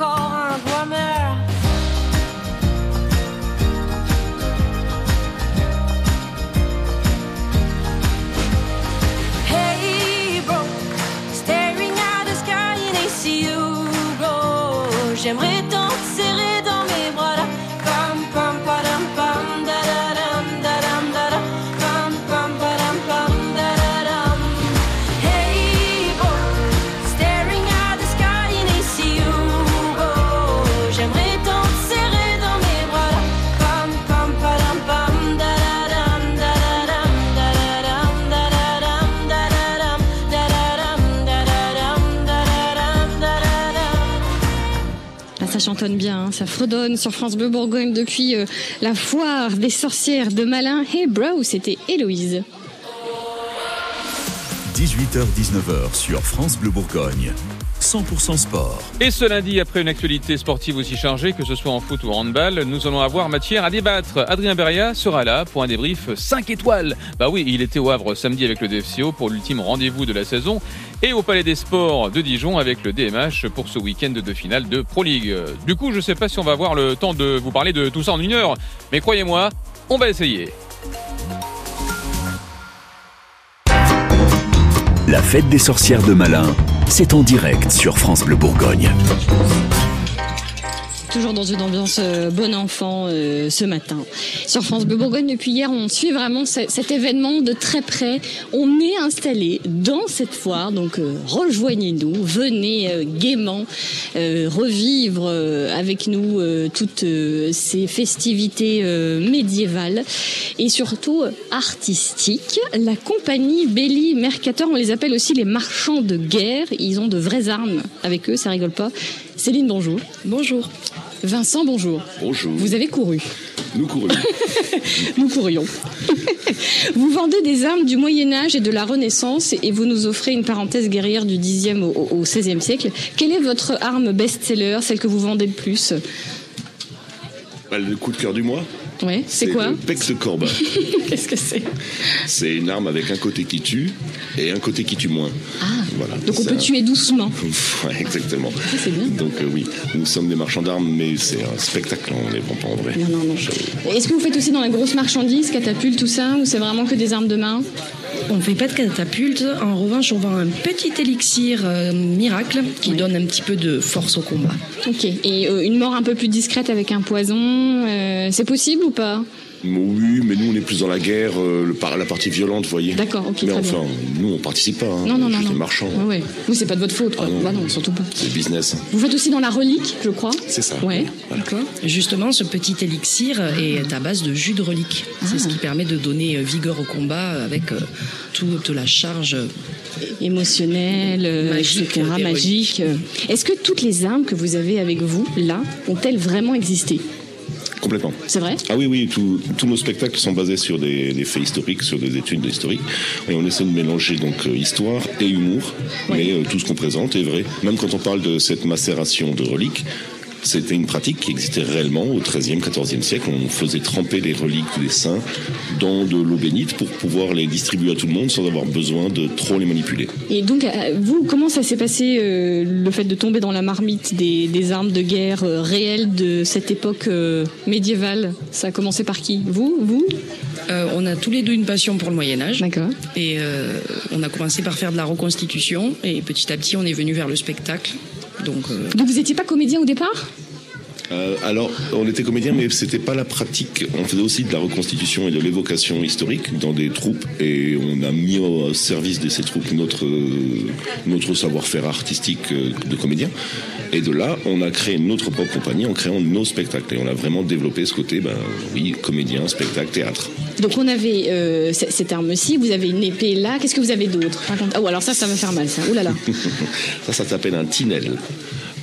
Encore hein, ça fredonne sur France Bleu Bourgogne depuis euh, la foire des sorcières de Malin. Hey bro, c'était Héloïse. 18h-19h sur France Bleu Bourgogne. 100% sport. Et ce lundi, après une actualité sportive aussi chargée, que ce soit en foot ou en handball, nous allons avoir matière à débattre. Adrien Beria sera là pour un débrief 5 étoiles. Bah oui, il était au Havre samedi avec le DFCO pour l'ultime rendez-vous de la saison et au Palais des Sports de Dijon avec le DMH pour ce week-end de finale de Pro League. Du coup, je sais pas si on va avoir le temps de vous parler de tout ça en une heure, mais croyez-moi, on va essayer. La fête des sorcières de Malin, c'est en direct sur France Bleu Bourgogne. Toujours dans une ambiance euh, bon enfant euh, ce matin. Sur France Bleu Bourgogne, depuis hier, on suit vraiment ce- cet événement de très près. On est installé dans cette foire, donc euh, rejoignez-nous, venez euh, gaiement euh, revivre euh, avec nous toutes ces festivités médiévales et surtout artistiques. La compagnie Belli Mercator, on les appelle aussi les marchands de guerre. Ils ont de vraies armes avec eux, ça rigole pas. Céline, bonjour. Bonjour. Vincent, bonjour. Bonjour. Vous avez couru. Nous courons. <laughs> Nous courions. <laughs> vous vendez des armes du Moyen Âge et de la Renaissance et vous nous offrez une parenthèse guerrière du 10e au, au 16e siècle. Quelle est votre arme best-seller, celle que vous vendez le plus? Bah, le coup de cœur du mois Ouais, c'est quoi le Pex de Corbin. <laughs> Qu'est-ce que c'est C'est une arme avec un côté qui tue et un côté qui tue moins. Ah, Voilà. donc on peut un- tuer doucement. <laughs> Ouais, exactement. c'est bien. Donc euh, oui, nous sommes des marchands d'armes, mais c'est un spectacle, on les vend pas en vrai. Non, non, non. Est-ce que vous faites aussi dans la grosse marchandise, catapulte, tout ça, ou c'est vraiment que des armes de main? On ne fait pas de catapulte. En revanche, on vend un petit élixir euh, miracle qui donne un petit peu de force au combat. Ok. Et euh, une mort un peu plus discrète avec un poison, euh, c'est possible ou pas? Oui, mais nous on est plus dans la guerre, euh, le par- la partie violente, vous voyez. D'accord, ok, Mais très enfin, nous on participe pas. hein. Non, non, On est non, juste non. marchands. Ouais, ouais. Oui, c'est pas de votre faute, quoi. Bah non, surtout pas. C'est business. Vous faites aussi dans la relique, je crois. C'est ça. Ouais, d'accord. Justement, ce petit élixir est à base de jus de relique. C'est ce qui permet de donner euh, vigueur au combat avec euh, toute la charge émotionnelle, Magique, etc., magique. Est-ce que toutes les armes que vous avez avec vous, là, ont-elles vraiment existé? Complètement. C'est vrai Ah oui, oui, tous nos spectacles sont basés sur des, des faits historiques, sur des études historiques. Et on essaie de mélanger donc euh, histoire et humour. Mais euh, tout ce qu'on présente est vrai. Même quand on parle de cette macération de reliques, C'était une pratique qui existait réellement au XIIIe, XIVe siècle. On faisait tremper les reliques des saints dans de l'eau bénite pour pouvoir les distribuer à tout le monde sans avoir besoin de trop les manipuler. Et donc, euh, vous, comment ça s'est passé euh, le fait de tomber dans la marmite des, des armes de guerre euh, réelles de cette époque euh, médiévale? Ça a commencé par qui? Vous Vous? Euh, on a tous les deux une passion pour le Moyen Âge. D'accord. Et euh, on a commencé par faire de la reconstitution et petit à petit on est venu vers le spectacle. Donc euh, Donc, vous n'étiez pas comédien au départ? Euh, alors, on était comédien, mais c'était pas la pratique. On faisait aussi de la reconstitution et de l'évocation historique dans des troupes, et on a mis au service de ces troupes notre euh, notre savoir-faire artistique euh, de comédien. Et de là, on a créé notre propre compagnie en créant nos spectacles, et on a vraiment développé ce côté, ben oui, comédien, spectacle, théâtre. Donc, on avait euh, cette arme-ci, vous avez une épée là. Qu'est-ce que vous avez d'autre? Ah, ou alors ça, ça va faire mal, ça. Ouh là là. <laughs> ça, ça s'appelle un tinel.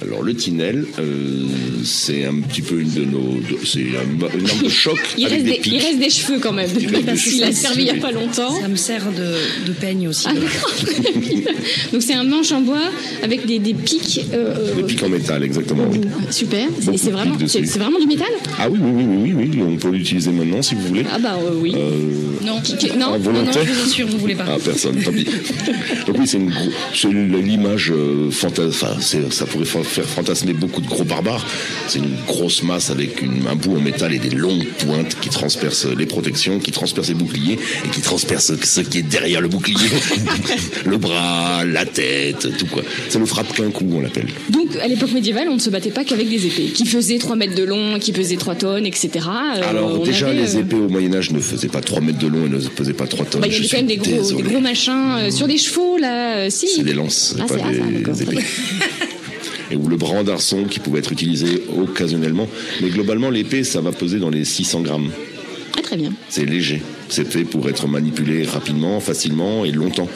Alors le tinel, euh, c'est un petit peu une de nos, de- c'est un- une arme de choc <laughs> Il avec reste, des des, il reste des cheveux quand même, Il reste parce qu'il a servi il n'y a pas longtemps. ça me sert de, de peigne aussi. Ah, d'accord. <laughs> Donc c'est un manche en bois avec des, des pics. euh, Des pics en métal, exactement. oui. euh, super. Beaucoup C'est vraiment, pics c'est dessus. c'est vraiment du métal Ah oui, oui, oui, oui, oui, oui, on peut l'utiliser maintenant si vous voulez. Ah bah euh, oui. Non, non, non, non, volontaire. je vous assure, vous voulez pas. Ah, personne, tant pis. <laughs> Donc oui, c'est une gros- c'est l'image euh, fanta- enfin, ça pourrait fa- faire fantasmer beaucoup de gros barbares. C'est une grosse masse avec une- un bout en métal et des longues pointes qui transpercent les protections, qui transpercent les boucliers et qui transpercent ce qui est derrière le bouclier. <laughs> le bras, la tête, tout quoi. Ça ne frappe qu'un coup, on l'appelle. Donc à l'époque médiévale, on ne se battait pas qu'avec des épées qui faisaient 3 mètres de long, qui pesaient 3 tonnes, etc. Euh, Alors déjà, avait, les euh, épées au Moyen-Âge ne faisaient pas 3 mètres de long et ne pesaient pas 3 tonnes. bah, il y Je avait quand même des gros, des gros machins euh, sur des chevaux là. euh, si. C'est des lances, Ah, pas ah, ça, des d'accord. épées. <laughs> Et ou le bras d'arçon qui pouvait être utilisé occasionnellement. Mais globalement, l'épée, ça va peser dans les 600 grammes. Ah, très bien. C'est léger. C'est fait pour être manipulé rapidement, facilement et longtemps.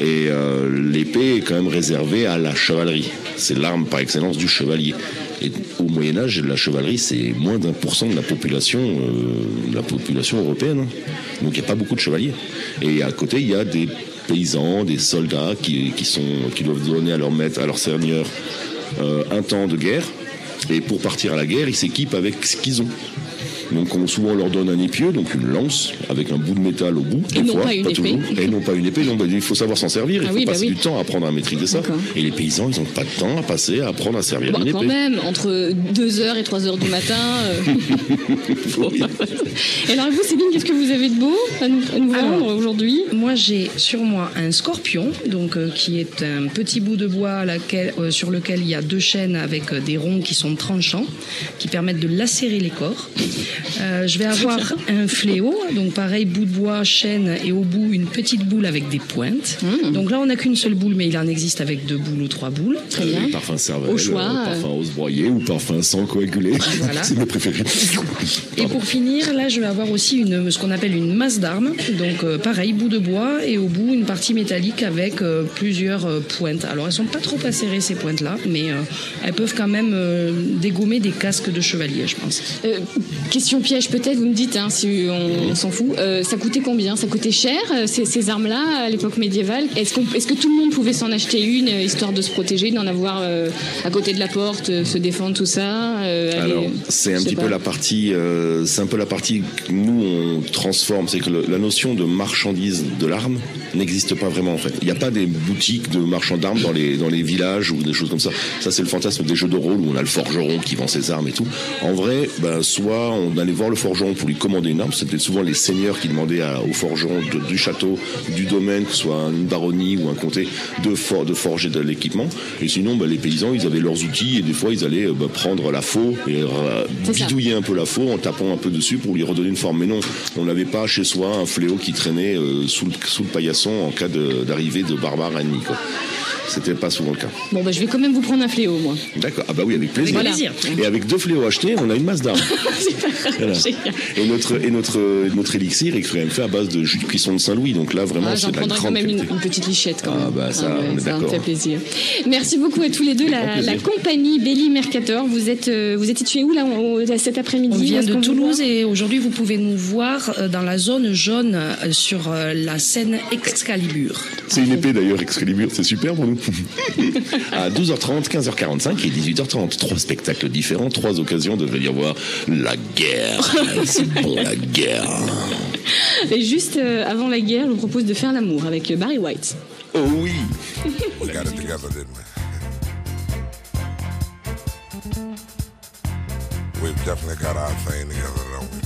Et euh, l'épée est quand même réservée à la chevalerie. C'est l'arme par excellence du chevalier. Et au Moyen Âge, la chevalerie, c'est moins d'un pour cent de la population, euh, de la population européenne. hein. Donc il n'y a pas beaucoup de chevaliers. Et à côté, il y a des paysans, des soldats qui, qui, sont, qui doivent donner à leur maître, à leur seigneur, un temps de guerre. Et pour partir à la guerre, ils s'équipent avec ce qu'ils ont. Donc on, souvent on leur donne un épieu, donc une lance avec un bout de métal au bout, Et des non fois, pas une épée. toujours, et non pas une épée. Donc bah, il faut savoir s'en servir, il Ah faut oui, bah passer oui. du temps à apprendre à maîtriser ça. Et les paysans, ils n'ont pas de temps à passer à apprendre à servir Bon, une quand épée. même, entre 2h et 3h du matin. euh. Et <laughs> alors vous, Céline, qu'est-ce que vous avez de beau à nous, à nous vendre aujourd'hui? Moi, j'ai sur moi un scorpion, donc euh, qui est un petit bout de bois à laquelle- euh, sur lequel il y a deux chaînes avec euh, des ronds qui sont tranchants, qui permettent de lacérer les corps. Euh, je vais avoir <laughs> un fléau, donc pareil, bout de bois, chaîne et au bout une petite boule avec des pointes. Mmh. Donc là, on n'a qu'une seule boule, mais il en existe avec deux boules ou trois boules. Euh, parfum cervelle, Au choix, euh, parfum broyé ou parfum sans coagulé. Voilà. <laughs> C'est mes préférés. Et pour finir, là, je vais avoir aussi une, ce qu'on appelle une masse d'armes. Donc, euh, pareil, bout de bois et au bout, une partie métallique avec euh, plusieurs euh, pointes. Alors, elles sont pas trop acérées, ces pointes-là, mais euh, elles peuvent quand même euh, dégommer des casques de chevalier, je pense. Euh, question piège peut-être, vous me dites, hein, si on, on s'en fout. Euh, ça coûtait combien? Ça coûtait cher, euh, ces, ces armes-là, à l'époque médiévale? Est-ce que tout le monde pouvait s'en acheter une, euh, histoire de se protéger, d'en avoir euh, à côté de la porte, euh, se défendre, tout ça Alors, c'est un petit pas. peu la partie, c'est un peu la partie que nous on transforme, c'est que le- la notion de marchandise de l'arme n'existe pas vraiment en fait. Il n'y a pas des boutiques de marchands d'armes dans les dans les villages ou des choses comme ça. Ça c'est le fantasme des jeux de rôle où on a le forgeron qui vend ses armes et tout. En vrai, ben, soit on allait voir le forgeron pour lui commander une arme, c'était souvent les seigneurs qui demandaient à- au forgeron de- du château, du domaine, que ce soit une baronnie ou un comté, de, for- de forger de l'équipement. Et sinon, ben, les paysans, ils avaient leurs outils et des fois ils allaient ben, prendre la faux et euh, ça. bidouiller un peu la faux en tapant un peu dessus pour lui redonner une forme. Mais non, on n'avait pas chez soi un fléau qui traînait euh, sous, le, sous le paillasson en cas de- d'arrivée de, barbares ennemis. quoi. C'était pas souvent le cas. Bon, bah, je vais quand même vous prendre un fléau, moi. D'accord. Ah bah oui, avec plaisir. Avec plaisir. Et avec deux fléaux achetés, on a une masse d'armes. <laughs> Voilà. <laughs> Et notre et notre notre élixir est quand même fait à base de jus de cuisson de Saint-Louis. Donc là, vraiment, Ah, c'est de la prendrai quand grande même une, petite lichette quand même. Ah bah ça, ouais, on est ça me d'accord. fait plaisir. Merci beaucoup à tous les deux. La, compagnie Belly Mercator, vous êtes, euh, vous êtes situé où là au- cet après-midi On vient de Toulouse et aujourd'hui, vous pouvez nous voir euh, dans la zone jaune euh, sur la scène Excalibur. C'est une épée d'ailleurs, Excalibur, c'est super pour nous. <laughs> à 12h30, 15h45 et 18h30. Trois spectacles différents, trois occasions de venir voir la guerre. <laughs> C'est bon la guerre. Et juste euh, avant la guerre, je vous propose de faire l'amour avec euh, Barry White. Oh oui <laughs> We got it together, didn't we? We've definitely got our thing together,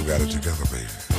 We've got it together, baby.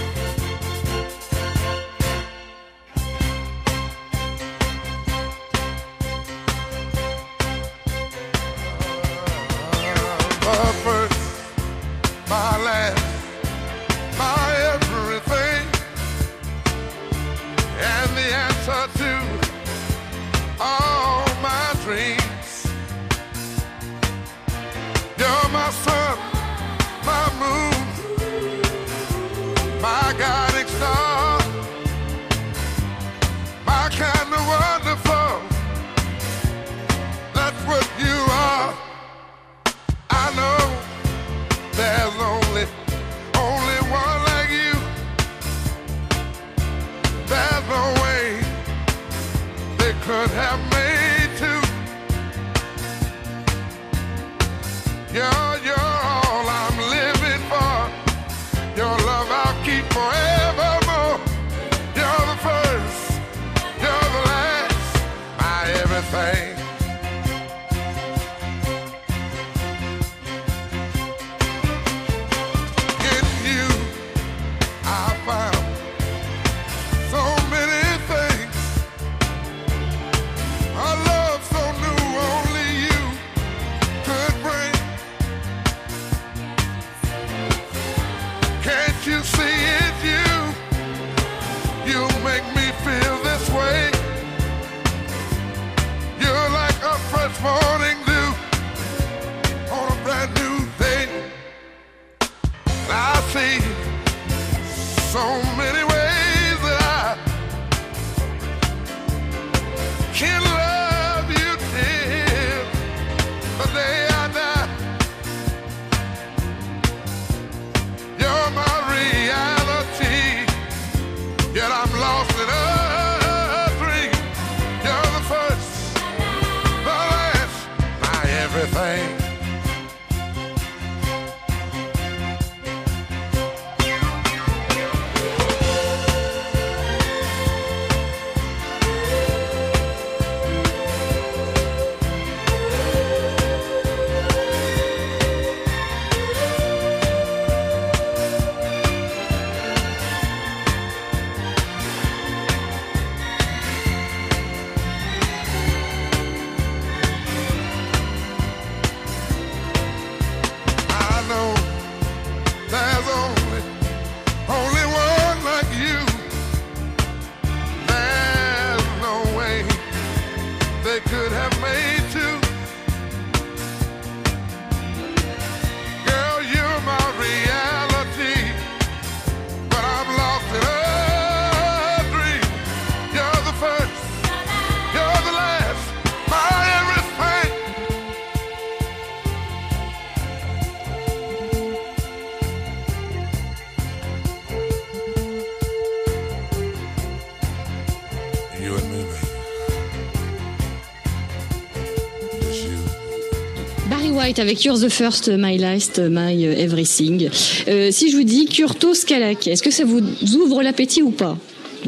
Avec You're the First, My Last, My Everything. Euh, si je vous dis Curto Scalac, est-ce que ça vous ouvre l'appétit ou pas?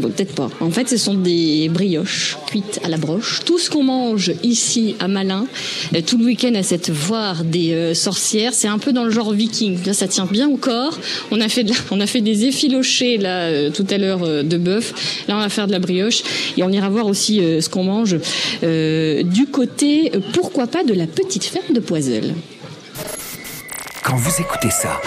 Peut-être pas. En fait, ce sont des brioches cuites à la broche. Tout ce qu'on mange ici à Malin, euh, tout le week-end à cette voire des euh, sorcières, c'est un peu dans le genre viking. Ça tient bien au corps. On a fait, des effilochés là euh, tout à l'heure de bœuf. Là, on va faire de la brioche et on ira voir aussi ce qu'on mange du côté, pourquoi pas, de la petite ferme de Poiselle. Quand vous écoutez ça,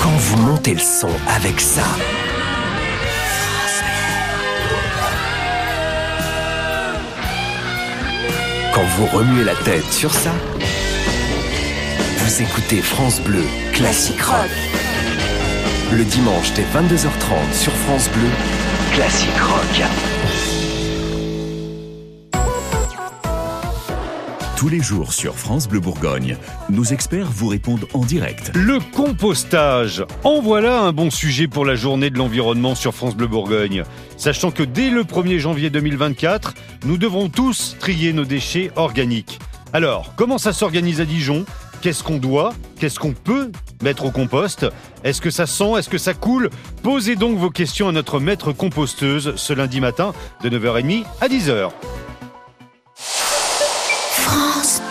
Quand vous montez le son avec ça. Quand vous remuez la tête sur ça. Vous écoutez France Bleu Classic Rock. Le dimanche dès 22h30 sur France Bleu, Classic Rock. Tous les jours sur France Bleu Bourgogne, nos experts vous répondent en direct. Le compostage. En voilà un bon sujet pour la journée de l'environnement sur France Bleu Bourgogne. Sachant que dès le 1er janvier 2024, nous devrons tous trier nos déchets organiques. Alors, comment ça s'organise à Dijon? Qu'est-ce qu'on doit? Qu'est-ce qu'on peut mettre au compost? Est-ce que ça sent? Est-ce que ça coule? Posez donc vos questions à notre maître composteuse ce lundi matin de 9h30 à 10h.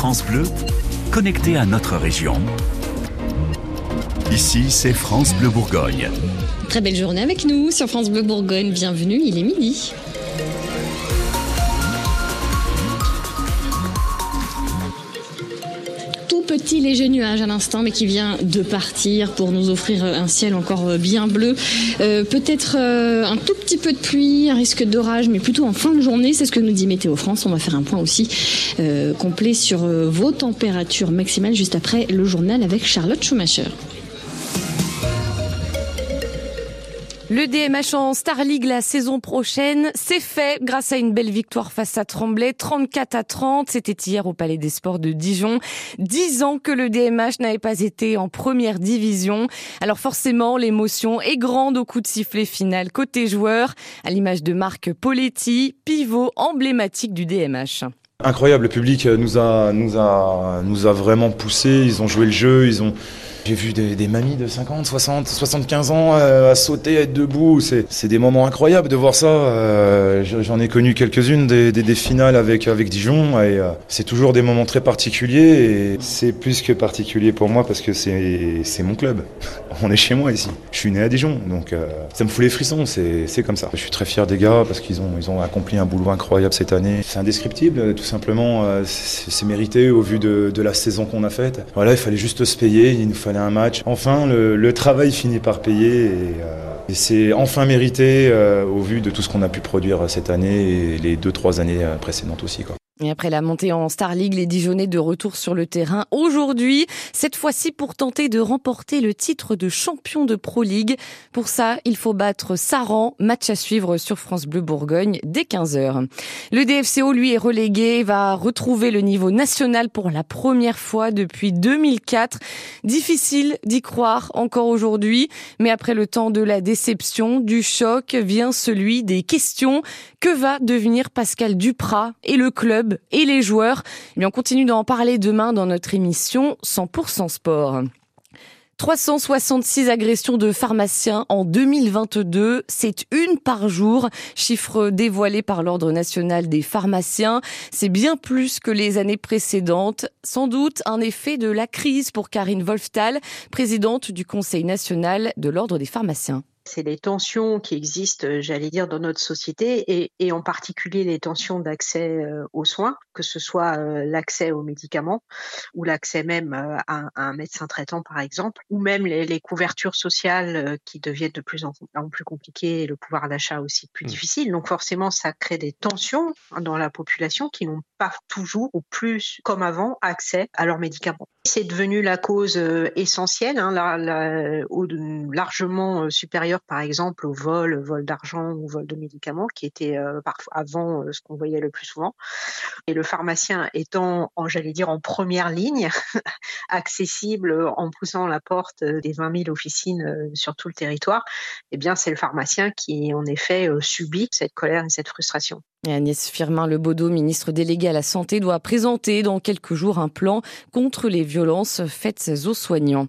France Bleu, connecté à notre région. Ici, c'est France Bleu Bourgogne. Très belle journée avec nous sur France Bleu Bourgogne. Bienvenue, il est midi. Petit léger nuage à l'instant, mais qui vient de partir pour nous offrir un ciel encore bien bleu. Euh, Peut-être euh, un tout petit peu de pluie, un risque d'orage, mais plutôt en fin de journée. C'est ce que nous dit Météo France. On va faire un point aussi euh, complet sur vos températures maximales juste après le journal avec Charlotte Schumacher. Le DMH en Star League la saison prochaine, c'est fait grâce à une belle victoire face à Tremblay, 34 à 30. C'était hier au Palais des Sports de Dijon. Dix ans que le DMH n'avait pas été en première division. Alors forcément, l'émotion est grande au coup de sifflet final côté joueur, à l'image de Marc Poletti, pivot emblématique du DMH. Incroyable, le public nous a vraiment poussé, ils ont joué le jeu, ils ont... J'ai vu des, mamies de 50, 60, 75 ans euh, à sauter, à être debout. C'est des moments incroyables de voir ça. Euh, J'en ai connu quelques-unes des, finales avec, avec Dijon. Et euh, c'est toujours des moments très particuliers. Et c'est plus que particulier pour moi parce que c'est mon club. <laughs> On est chez moi ici. Je suis né à Dijon. Donc ça me fout les frissons. C'est comme ça. Je suis très fier des gars parce qu'ils ont, ils ont accompli un boulot incroyable cette année. C'est indescriptible, tout simplement. C'est mérité au vu de, de la saison qu'on a faite. Voilà, il fallait juste se payer. Il nous fallait match. Enfin, le, travail finit par payer. Et, euh, c'est enfin mérité euh, au vu de tout ce qu'on a pu produire cette année et les deux, trois années euh, précédentes aussi. Et après la montée en Star League, les Dijonais de retour sur le terrain aujourd'hui, cette fois-ci pour tenter de remporter le titre de champion de Pro League. Pour ça, il faut battre Saran, match à suivre sur France Bleu Bourgogne dès 15h. Le DFCO, lui, est relégué, va retrouver le niveau national pour la première fois depuis 2004. Difficile d'y croire encore aujourd'hui, mais après le temps de la déception, du choc, vient celui des questions. Que va devenir Pascal Duprat et le club et les joueurs? Eh on continue d'en parler demain dans notre émission 100% sport. 366 agressions de pharmaciens en 2022, c'est une par jour, chiffre dévoilé par l'Ordre national des pharmaciens. C'est bien plus que les années précédentes, sans doute un effet de la crise pour Karine Wolftal, présidente du Conseil national de l'Ordre des pharmaciens. C'est les tensions qui existent, euh, j'allais dire, dans notre société et, et en particulier les tensions d'accès euh, aux soins, que ce soit euh, l'accès aux médicaments ou l'accès même à, à un médecin traitant, par exemple, ou même les, les couvertures sociales qui deviennent de plus en, en plus compliquées et le pouvoir d'achat aussi plus difficile. Donc forcément, ça crée des tensions dans la population qui n'ont pas toujours ou plus comme avant accès à leurs médicaments. C'est devenu la cause euh, essentielle, hein, largement euh, supérieure par exemple au vol, vol d'argent ou vol de médicaments qui était euh, avant euh, ce qu'on voyait le plus souvent. Et le pharmacien étant, j'allais dire, en première ligne, <laughs> accessible en poussant la porte des 20 000 officines sur tout le territoire, eh bien c'est le pharmacien qui en effet subit cette colère et cette frustration. Et Agnès Firmin Lebaudot, ministre déléguée la Santé, doit présenter dans quelques jours un plan contre les violences faites aux soignants.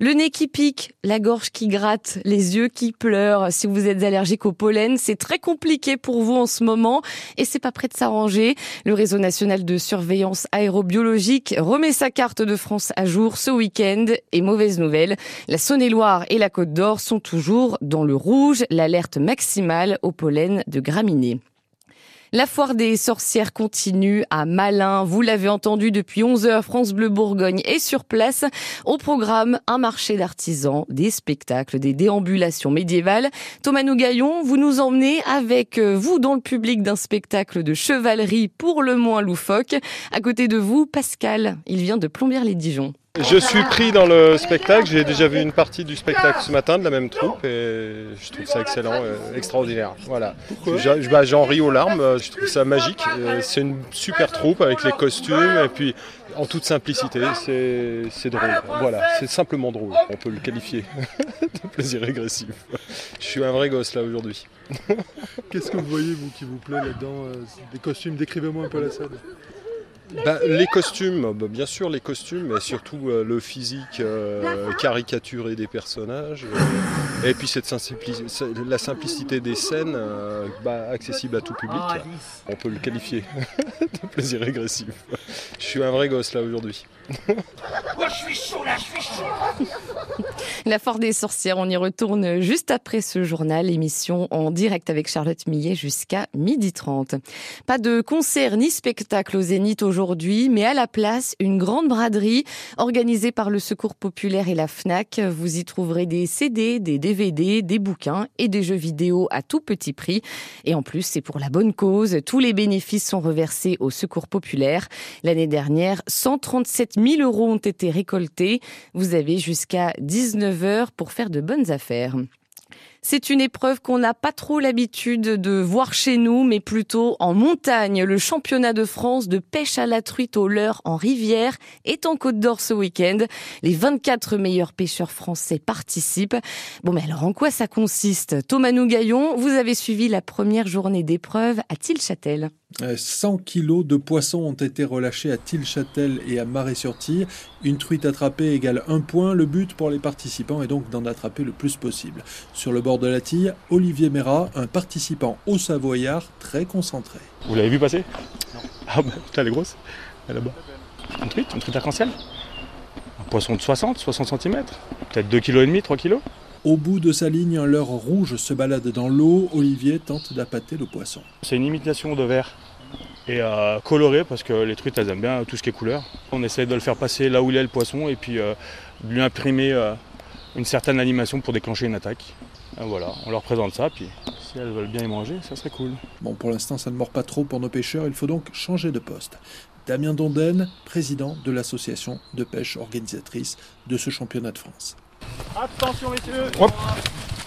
Le nez qui pique, la gorge qui gratte, les yeux qui pleurent. Si vous êtes allergique au pollen, c'est très compliqué pour vous en ce moment et c'est pas prêt de s'arranger. Le réseau national de surveillance aérobiologique remet sa carte de France à jour ce week-end et mauvaise nouvelle, la Saône-et-Loire et la Côte d'Or sont toujours dans le rouge, l'alerte maximale au pollen de graminées. La foire des sorcières continue à Malin. Vous l'avez entendu depuis 11 heures, France Bleu Bourgogne est sur place. Au programme, un marché d'artisans, des spectacles, des déambulations médiévales. Thomas Nougaillon, vous nous emmenez avec euh, vous dans le public d'un spectacle de chevalerie pour le moins loufoque. À côté de vous, Pascal. Il vient de Plombières-les-Dijon. Je suis pris dans le spectacle, j'ai déjà vu une partie du spectacle ce matin de la même troupe et je trouve ça excellent, euh, extraordinaire. Voilà. Bah, J'en ris aux larmes, euh, je trouve ça magique. Euh, C'est une super troupe avec les costumes et puis en toute simplicité, c'est drôle. Voilà, c'est simplement drôle, on peut le qualifier <laughs> de plaisir régressif. Je suis un vrai gosse là aujourd'hui. Qu'est-ce que vous voyez, vous, qui vous plaît là-dedans Des costumes, décrivez-moi un peu la scène. Bah, les costumes, bah, bien sûr les costumes, mais surtout euh, le physique euh, caricaturé des personnages. euh, et puis cette simpli- la simplicité des scènes, bah, accessible à tout public. On peut le qualifier <laughs> de plaisir régressif. Je suis un vrai gosse là aujourd'hui. Je suis chaud là, je suis chaud. <laughs> La foire des sorcières, on y retourne juste après ce journal, émission en direct avec Charlotte Millet jusqu'à 12h30. Pas de concert ni spectacle au Zénith aujourd'hui, mais à la place, une grande braderie organisée par le Secours Populaire et la FNAC. Vous y trouverez des CD, des DVD, des bouquins et des jeux vidéo à tout petit prix. Et en plus, c'est pour la bonne cause. Tous les bénéfices sont reversés au Secours Populaire. L'année dernière, 137 000 euros ont été récoltés. Vous avez jusqu'à 19 heures pour faire de bonnes affaires. C'est une épreuve qu'on n'a pas trop l'habitude de voir chez nous, mais plutôt en montagne. Le championnat de France de pêche à la truite au leurre en rivière est en Côte d'Or ce week-end. Les 24 meilleurs pêcheurs français participent. Bon, mais alors en quoi ça consiste? Thomas Nougaillon, vous avez suivi la première journée d'épreuve à Tilchâtel. Euh, 100 kilos de poissons ont été relâchés à Tilchâtel et à Marais-sur-Tille. Une truite attrapée égale un point. Le but pour les participants est donc d'en attraper le plus possible. Sur le bord de la Tille, Olivier Mérat, un participant au Savoyard très concentré. Vous l'avez vu passer? Non. Ah bah putain, elle est grosse. Elle est là-bas. Une truite Une truite arc-en-ciel? Un poisson de 60, 60 cm Peut-être 2,5 kg, 3 kg Au bout de sa ligne, un leurre rouge se balade dans l'eau. Olivier tente d'appâter le poisson. C'est une imitation de verre. Et euh, coloré parce que les truites elles aiment bien tout ce qui est couleur. On essaie de le faire passer là où il est le poisson et puis euh, de lui imprimer euh, une certaine animation pour déclencher une attaque. Et voilà, on leur présente ça, puis si elles veulent bien y manger, ça serait cool. Bon, pour l'instant, ça ne mord pas trop pour nos pêcheurs. Il faut donc changer de poste. Damien Donden, président de l'association de pêche organisatrice de ce championnat de France. Attention messieurs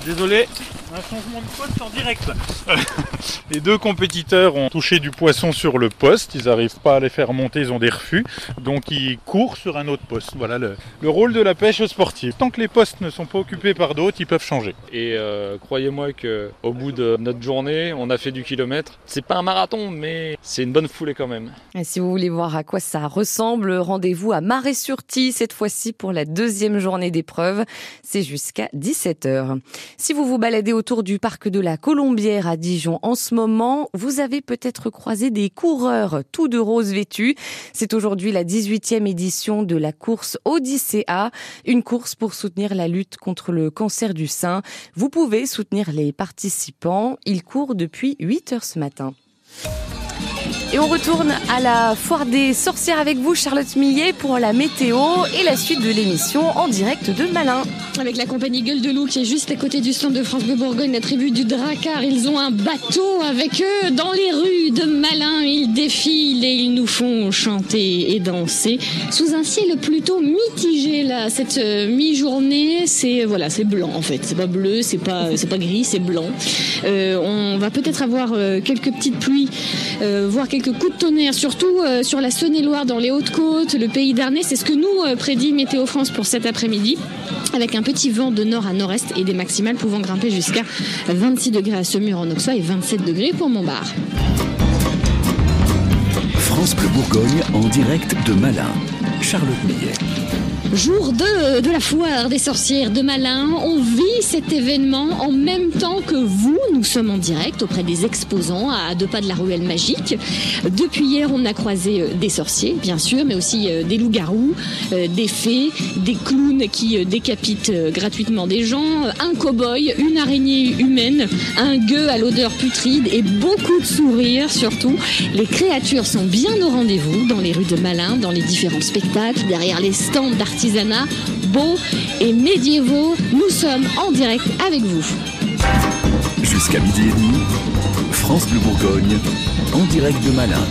Désolé, un changement de poste en direct. <laughs> les deux compétiteurs ont touché du poisson sur le poste, ils n'arrivent pas à les faire monter, ils ont des refus, donc ils courent sur un autre poste. Voilà le, le rôle de la pêche sportive. Tant que les postes ne sont pas occupés par d'autres, ils peuvent changer. Et euh, croyez-moi que au bout de notre journée, on a fait du kilomètre. C'est pas un marathon, mais c'est une bonne foulée quand même. Et si vous voulez voir à quoi ça ressemble, rendez-vous à Marais-sur-Tille cette fois-ci pour la deuxième journée d'épreuve. C'est jusqu'à 17h. Si vous vous baladez autour du parc de la Colombière à Dijon en ce moment, vous avez peut-être croisé des coureurs tout de rose vêtus. C'est aujourd'hui la 18e édition de la course Odyssea, une course pour soutenir la lutte contre le cancer du sein. Vous pouvez soutenir les participants. Ils courent depuis 8 heures ce matin. Et on retourne à la foire des sorcières avec vous, Charlotte Millet, pour la météo et la suite de l'émission en direct de Malin. Avec la compagnie Gueule de Loup qui est juste à côté du stand de France Bleu Bourgogne, la tribu du Dracar. Ils ont un bateau avec eux dans les rues de Malin. Ils défilent et ils nous font chanter et danser sous un ciel plutôt mitigé là. Cette euh, mi-journée, c'est voilà, c'est blanc en fait. C'est pas bleu, c'est pas c'est pas gris, c'est blanc. Euh, on va peut-être avoir euh, quelques petites pluies, euh, voire coups de tonnerre, surtout euh, sur la Saône-et-Loire, dans les Hautes-Côtes, le pays d'Arnais. C'est ce que nous euh, prédit Météo France pour cet après-midi avec un petit vent de nord à nord-est et des maximales pouvant grimper jusqu'à 26 degrés à Semur en Auxois et 27 degrés pour Montbard. France Bleu Bourgogne en direct de Malin. Charlotte Millet. Jour 2 de la foire des sorcières de Malin, on vit cet événement en même temps que vous. Nous sommes en direct auprès des exposants à deux pas de la ruelle magique. Depuis hier, on a croisé euh, des sorciers, bien sûr, mais aussi euh, des loups-garous, euh, des fées, des clowns qui décapitent gratuitement des gens, un cow-boy, une araignée humaine, un gueux à l'odeur putride et beaucoup de sourires surtout. Les créatures sont bien au rendez-vous dans les rues de Malin, dans les différents spectacles, derrière les stands beaux et médiévaux. Nous sommes en direct avec vous. Jusqu'à midi et demi, France Bleu Bourgogne en direct de Malin.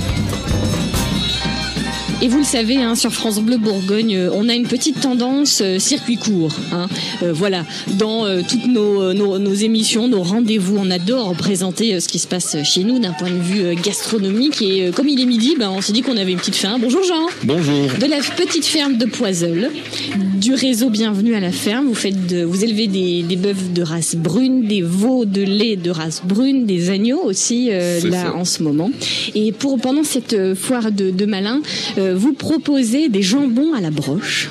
Et vous le savez, hein, sur France Bleu Bourgogne, euh, on a une petite tendance euh, circuit court. hein. Euh, voilà, dans euh, toutes nos, nos, nos émissions, nos rendez-vous, on adore présenter ce qui se passe chez nous d'un point de vue gastronomique. Et comme il est midi, ben, on s'est dit qu'on avait une petite faim. Bonjour Jean. Bonjour. De la petite ferme de Poiseul, du réseau Bienvenue à la ferme. Vous faites, de, vous élevez des, des bœufs de race brune, des veaux de lait de race brune, des agneaux aussi euh, là ça. en ce moment. Et pour pendant cette euh, foire de, de Malin, euh, vous proposez des jambons à la broche.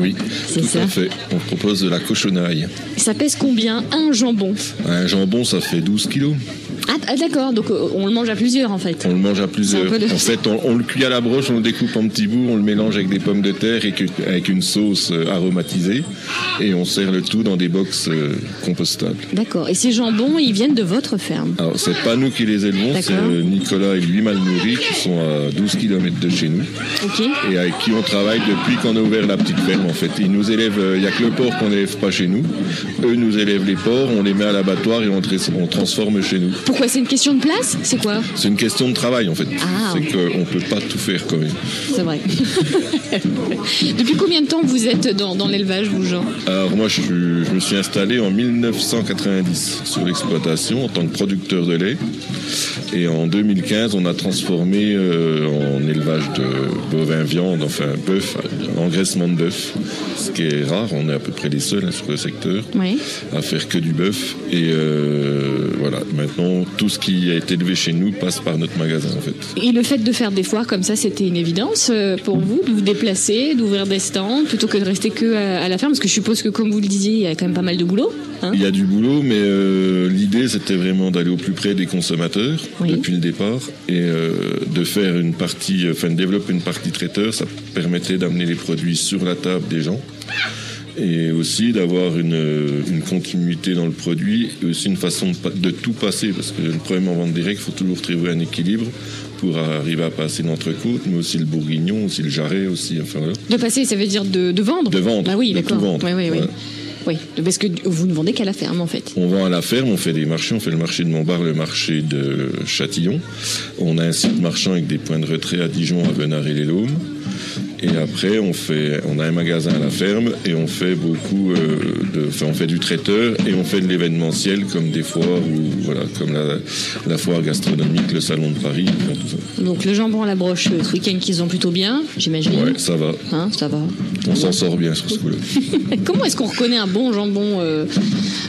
Oui, C'est tout ça. à fait. On propose de la cochonaille. Ça pèse combien? Un jambon Un jambon, ça fait 12 kilos. Ah, ah, d'accord, donc euh, on le mange à plusieurs en fait. On le mange à plusieurs. De- En fait, on, on le cuit à la broche, on le découpe en petits bouts, on le mélange avec des pommes de terre et que- avec une sauce euh, aromatisée. Et on sert le tout dans des box euh, compostables. D'accord. Et ces jambons, ils viennent de votre ferme? Alors, c'est pas nous qui les élevons, c'est Nicolas et lui mal nourris qui sont à 12 km de chez nous. Et avec qui on travaille depuis qu'on a ouvert la petite ferme en fait. Ils nous élèvent, il n'y a que le porc qu'on n'élève pas chez nous. Eux nous élèvent les porcs, on les met à l'abattoir et on, tra- on transforme chez nous. Pourquoi c'est une question de place C'est quoi C'est une question de travail en fait. Ah, c'est qu'on ne peut pas tout faire quand même. C'est vrai. <laughs> Depuis combien de temps vous êtes dans, dans l'élevage, vous, Jean Alors moi je, me suis installé en 1990 sur l'exploitation en tant que producteur de lait. Et en 2015 on a transformé euh, en élevage de bovins viande, enfin bœuf, euh, engraissement de bœuf. Ce qui est rare, on est à peu près les seuls hein, sur le secteur Oui. à faire que du bœuf. Et euh, voilà, maintenant tout ce qui a été élevé chez nous passe par notre magasin en fait. Et le fait de faire des foires comme ça, c'était une évidence euh, pour vous, de vous déplacer, d'ouvrir des stands, plutôt que de rester que à, la ferme? Parce que je suppose que, comme vous le disiez, il y a quand même pas mal de boulot. hein? Il y a du boulot, mais euh, l'idée c'était vraiment d'aller au plus près des consommateurs Oui. depuis le départ et euh, de faire une partie, enfin de développer une partie traiteur, ça permettrait d'amener les produits sur la table des gens et aussi d'avoir une, une continuité dans le produit et aussi une façon de, tout passer parce que le problème en vente directe, il faut toujours trouver un équilibre pour arriver à passer l'entrecôte, mais aussi le bourguignon, aussi le jarret, aussi, enfin voilà. De passer, ça veut dire de, de vendre De vendre, Bah oui, d'accord. vendre. Oui, oui, oui. Oui, parce que vous ne vendez qu'à la ferme, en fait. On vend à la ferme, on fait des marchés, on fait le marché de Montbard, le marché de Châtillon. On a un site marchand avec des points de retrait à Dijon, à Venard et les Laumes. Et après, on fait, on a un magasin à la ferme et on fait beaucoup euh, de, enfin, on fait du traiteur et on fait de l'événementiel comme des foires ou voilà, comme la, la foire gastronomique, le salon de Paris, enfin, tout ça. Donc le jambon à la broche, euh, ce week-end qu'ils ont plutôt bien, j'imagine. Ouais, ça va. Hein, ça va. On s'en sort bien sur ce coup-là. <laughs> Comment est-ce qu'on reconnaît un bon jambon euh,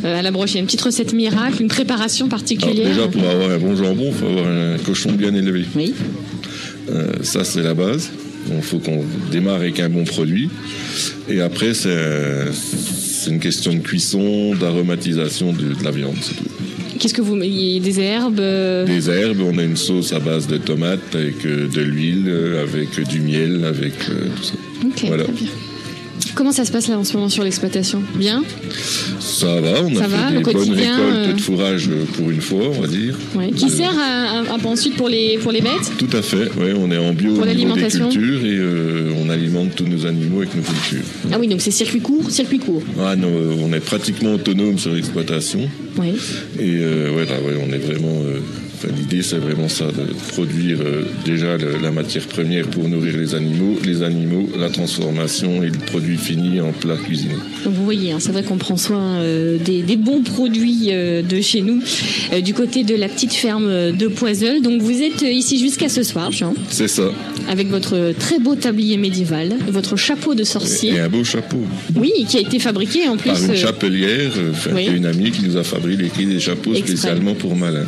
à la broche? Il y a une petite recette miracle, une préparation Alors, particulière déjà, pour avoir un bon jambon, il faut avoir un cochon bien élevé. Oui. Euh, ça, c'est la base. Il faut qu'on démarre avec un bon produit. Et après, c'est une question de cuisson, d'aromatisation de, de la viande, c'est tout. Qu'est-ce que vous mettez Des herbes euh, Des herbes, on a une sauce à base de tomates avec euh, de l'huile, euh, avec du miel, avec tout ça. Ok, Voilà. très bien. Comment ça se passe là en ce moment sur l'exploitation? Bien? Ça va, on a Ça fait va, des bonnes récoltes euh, de fourrage euh, pour une fois, on va dire. Ouais. Qui sert à- à- ensuite pour les, pour les bêtes? Tout à fait, ouais, on est en bio Pour l'alimentation cultures et euh, on alimente tous nos animaux avec nos cultures. Ah oui, donc c'est circuit court, circuit court. Ah non, euh, on est pratiquement autonome sur l'exploitation. Oui. Et euh, ouais, on est vraiment. euh, L'idée, c'est vraiment ça, de produire euh, déjà la matière première pour nourrir les animaux, les animaux, la transformation et le produit fini en plat cuisiné. Vous voyez, hein, c'est vrai qu'on prend soin euh, des, des bons produits euh, de chez nous, du côté de la petite ferme de Poiseul. Donc vous êtes ici jusqu'à ce soir, Jean, C'est ça. avec votre très beau tablier médiéval, votre chapeau de sorcier. Et un beau chapeau. Oui, qui a été fabriqué en plus. Par une chapelière, enfin, oui. une amie qui nous a fabriqué des chapeaux spécialement pour. Voilà.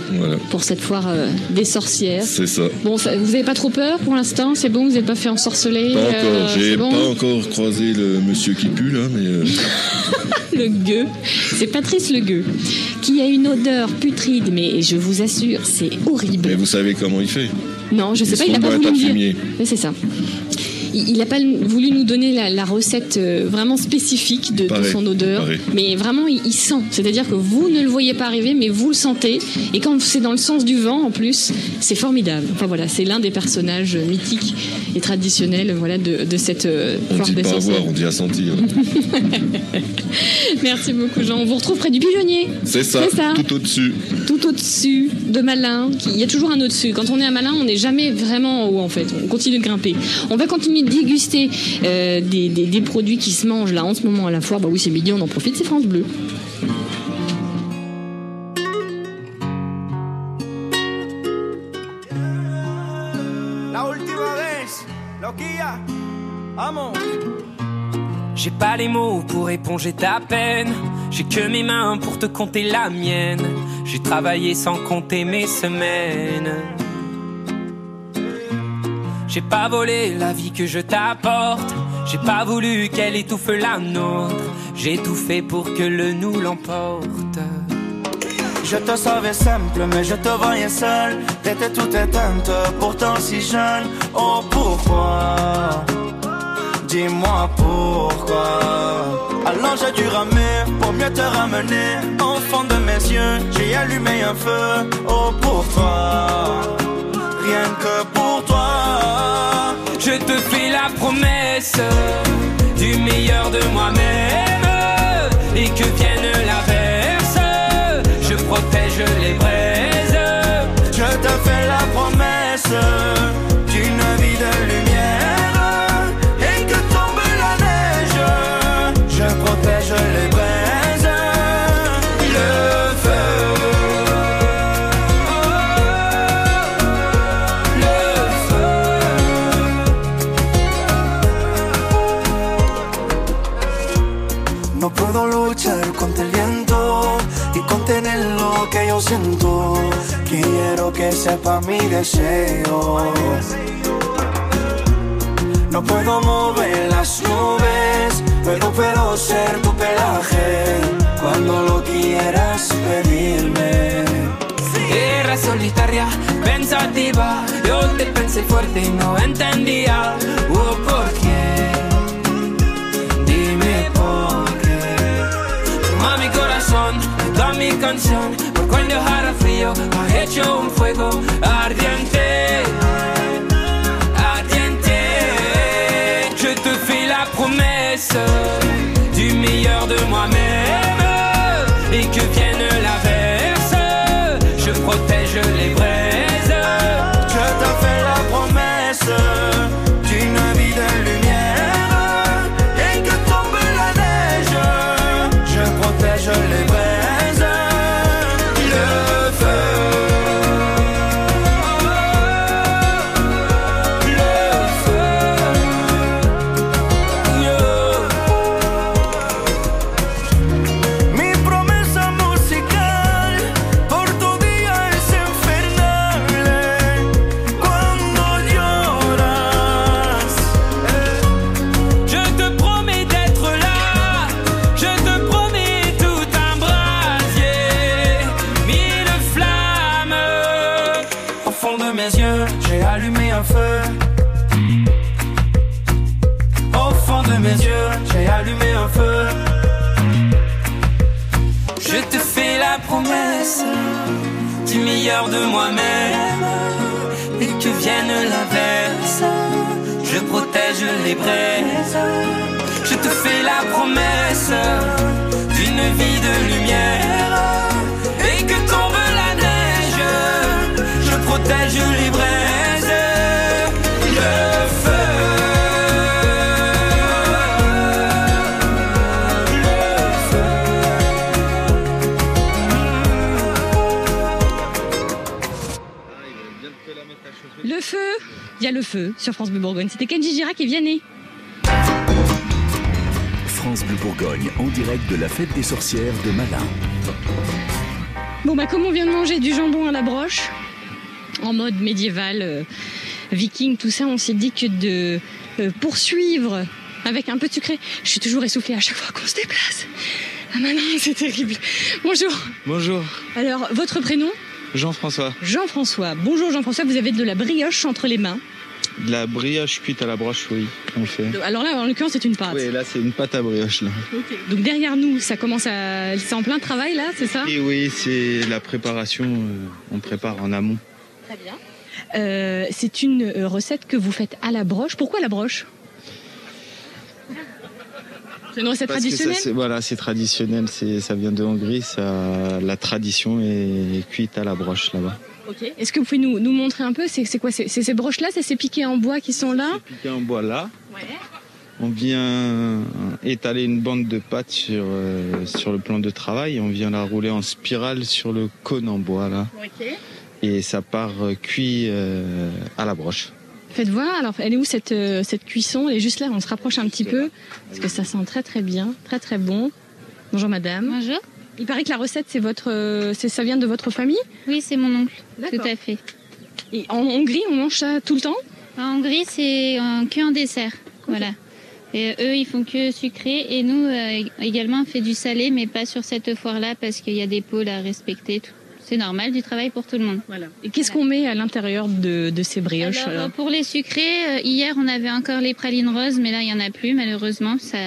pour cette foire euh, des sorcières. C'est ça. Bon, vous n'avez pas trop peur pour l'instant? C'est bon, vous n'êtes pas fait ensorceler Pas euh, encore, j'ai bon? pas encore croisé le monsieur qui pue là, mais euh, <laughs> le gueux. C'est Patrice le gueux, qui a une odeur putride, mais je vous assure, c'est horrible. mais vous savez comment il fait? Non, je sais Il pas, il n'a pas voulu me dire. Oui, c'est ça. Il n'a pas voulu nous donner la, la recette euh, vraiment spécifique de, son odeur, mais vraiment il, il sent. C'est-à-dire que vous ne le voyez pas arriver, mais vous le sentez. Et quand c'est dans le sens du vent, en plus, c'est formidable. Enfin voilà, c'est l'un des personnages mythiques et traditionnels, voilà, de, de cette euh, On foire dit pas à sorcières. voir, on dit à sentir. <laughs> Merci beaucoup, Jean. On vous retrouve près du pigeonnier. C'est ça, tout au-dessus. Tout au-dessus de Malin. Il y a toujours un au-dessus. Quand on est à Malin, on n'est jamais vraiment en haut en fait. On continue de grimper. On va continuer déguster euh, des, produits qui se mangent là en ce moment à la foire. Bah oui, c'est midi, on en profite, c'est France Bleu. J'ai pas les mots pour éponger ta peine. J'ai que mes mains pour te compter la mienne. J'ai travaillé sans compter mes semaines. J'ai pas volé la vie que je t'apporte. J'ai pas voulu qu'elle étouffe la nôtre. J'ai tout fait pour que le nous l'emporte. Je te savais simple, mais je te voyais seul. T'étais toute éteinte, pourtant si jeune. Oh pourquoi? Dis-moi pourquoi. Alors j'ai dû ramer pour mieux te ramener. Fond de mes yeux, j'ai allumé un feu. Oh pour toi, rien que pour toi. Je te fais la promesse du meilleur de moi-même et que vienne l'averse, je protège les braises. Je te fais la promesse que sepa mi deseo. No puedo mover las nubes, pero puedo ser tu pelaje cuando lo quieras pedirme. Era solitaria, pensativa, yo te pensé fuerte y no entendía oh, por qué. Dime por qué. Toma mi corazón, toda mi canción, cuando hará frío, ha hecho un fuego ardiente. Ardiente. Je te fais la promesse du meilleur de moi-même de moi-même. Et que vienne l'averse, je protège les braises. Je te fais la promesse d'une vie de lumière. Et que tombe la neige, je protège les braises. Il y a le feu sur France Bleu Bourgogne. C'était Kenji Girac et Vianney. France Bleu Bourgogne, en direct de la fête des sorcières de Malin. Bon bah comme on vient de manger du jambon à la broche, en mode médiéval, euh, viking, tout ça, on s'est dit que de euh, poursuivre avec un peu de sucré. Je suis toujours essoufflée à chaque fois qu'on se déplace. Ah maintenant c'est terrible. Bonjour. Bonjour, Alors votre prénom? Jean-François. Jean-François. Bonjour Jean-François, vous avez de la brioche entre les mains. De la brioche cuite à la broche, oui, on le fait. Alors là en l'occurrence c'est une pâte. Oui, là c'est une pâte à brioche là. Donc derrière nous, ça commence à... C'est en plein travail là, c'est ça? Et oui, c'est la préparation, euh, on prépare en amont. Très bien. Euh, c'est une euh, recette que vous faites à la broche. Pourquoi la broche? C'est une recette Parce ça, Voilà, c'est traditionnel, ça vient de Hongrie, ça, la tradition est cuite à la broche là-bas. Est-ce que vous pouvez nous, nous montrer un peu C'est quoi C'est ces broches-là C'est ces piquets en bois qui sont là Piqué en bois là. On vient étaler une bande de pâte sur, euh, sur le plan de travail, on vient la rouler en spirale sur le cône en bois là. Et ça part euh, cuit euh, à la broche. Faites voir. Alors, elle est où cette, euh, cette cuisson? Elle est juste là. On se rapproche un petit peu parce que ça sent très très bien, très très bon. Bonjour madame. Bonjour. Il paraît que la recette, c'est votre, euh, c'est ça vient de votre famille? Oui, c'est mon oncle. Tout à fait. Et en Hongrie, on mange ça tout le temps? En Hongrie, c'est euh, que en dessert. Voilà. Et eux, ils font que sucré. Et nous, euh, également, on fait du salé, mais pas sur cette foire-là parce qu'il y a des pôles à respecter. tout. C'est normal, du travail pour tout le monde. Voilà. Et qu'est-ce qu'on met à l'intérieur de, de ces brioches Alors, alors pour les sucrés, euh, hier on avait encore les pralines roses, mais là il y en a plus malheureusement. Ça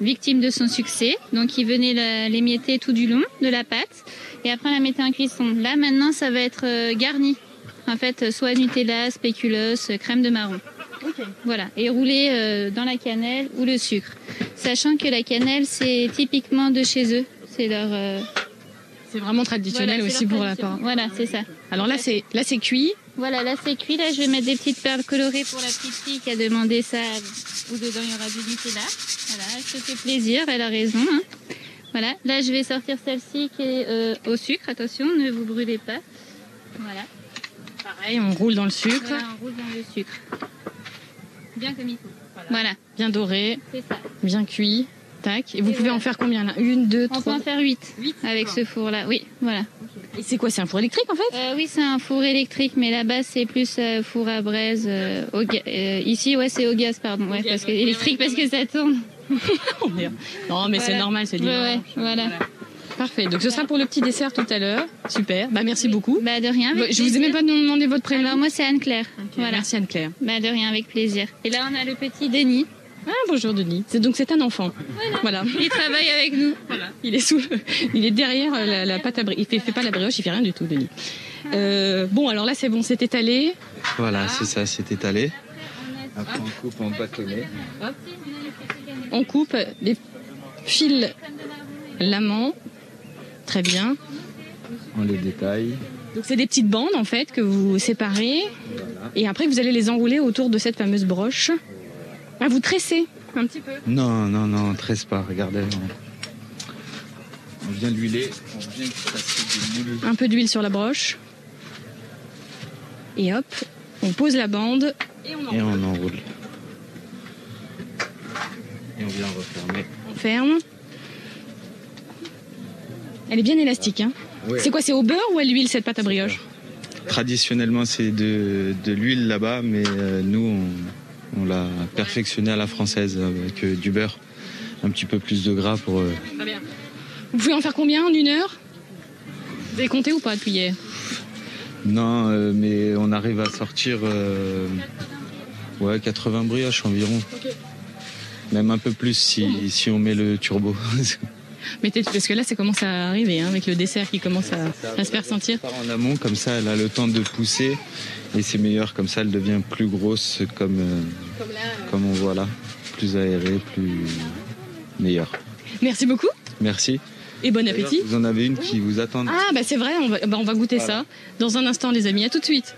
victime de son succès. Donc ils venaient la- les mietter tout du long de la pâte et après on la mettait en cuisson. Là maintenant ça va être euh, garni. En fait, euh, soit Nutella, spéculoos, crème de marron. Voilà, et roulé euh, dans la cannelle ou le sucre. Sachant que la cannelle c'est typiquement de chez eux. C'est leur. euh, C'est vraiment traditionnel Voilà, aussi pour la part. Voilà, c'est ça. Alors là, c'est là c'est cuit. Voilà, là c'est cuit. Là, je vais mettre des petites perles colorées pour la petite fille qui a demandé ça. Où dedans il y aura du Nutella. Voilà, elle se fait plaisir, elle a raison. hein. Voilà, là je vais sortir celle-ci qui est euh, au sucre. Attention, ne vous brûlez pas. Voilà. Pareil, on roule dans le sucre. Voilà, on roule dans le sucre. Bien comme il faut. Voilà. Bien doré, C'est ça. bien cuit. Tac. Et vous Et pouvez voilà. en faire combien là? Une, deux, On peut trois. en faire 8, avec ce four-là. Oui, voilà. Et c'est quoi C'est un four électrique en fait? Euh, Oui, c'est un four électrique, mais là-bas c'est plus euh, four à braise. euh, au ici, ouais, c'est au gaz, pardon. Ouais, parce que électrique parce que ça tourne. <laughs> Oh. Non, mais c'est normal, c'est dimanche. ouais, voilà. Parfait. Donc ce sera pour le petit dessert tout à l'heure. Super. Bah merci beaucoup. Bah de rien. avec Je vous ai même pas demandé votre prénom. Alors moi c'est Anne-Claire. Voilà. Merci Anne-Claire. Bah de rien, avec plaisir. Et là on a le petit Denis. Ah bonjour Denis. C'est donc c'est un enfant. Voilà. Il travaille avec nous. Voilà. Il est sous, il est derrière euh, la, la pâte à brioche. Il fait, fait pas la brioche, il fait rien du tout, Denis. Euh, bon, alors là c'est bon, c'est étalé. Voilà, c'est ça, c'est étalé. Après on coupe en bâtonnet. On coupe les fils l'amant. Très bien. On les détaille. Donc c'est des petites bandes en fait que vous séparez et après vous allez les enrouler autour de cette fameuse broche. Vous tressez un petit peu. Non, non, non, on tresse pas, regardez. On, on vient l'huiler, on vient passer des moulures. Un peu d'huile sur la broche. Et hop, on pose la bande et on Et on enroule. Et on vient refermer. On ferme. Elle est bien élastique. Hein Ouais. C'est quoi C'est au beurre ou à l'huile cette pâte à brioche Traditionnellement, c'est de, de l'huile là-bas, mais euh, nous, on, on l'a perfectionné à la française avec euh, du beurre, un petit peu plus de gras pour. Euh, Vous pouvez en faire combien en une heure? Vous avez ou pas depuis Non, euh, mais on arrive à sortir ouais, 80 brioches environ. Même un peu plus si on met le turbo. <laughs> parce que là, ça commence à arriver hein, avec le dessert qui commence à, se faire sentir. En amont, comme ça, elle a le temps de pousser et c'est meilleur. Comme ça, elle devient plus grosse, comme euh, euh. comme, on voit là, plus aérée, plus meilleure. Merci beaucoup. Merci. Et bon appétit. Vous en avez une qui vous attend. Ah, bah c'est vrai, on va, bah, goûter ça. Dans un instant, les amis, à tout de suite.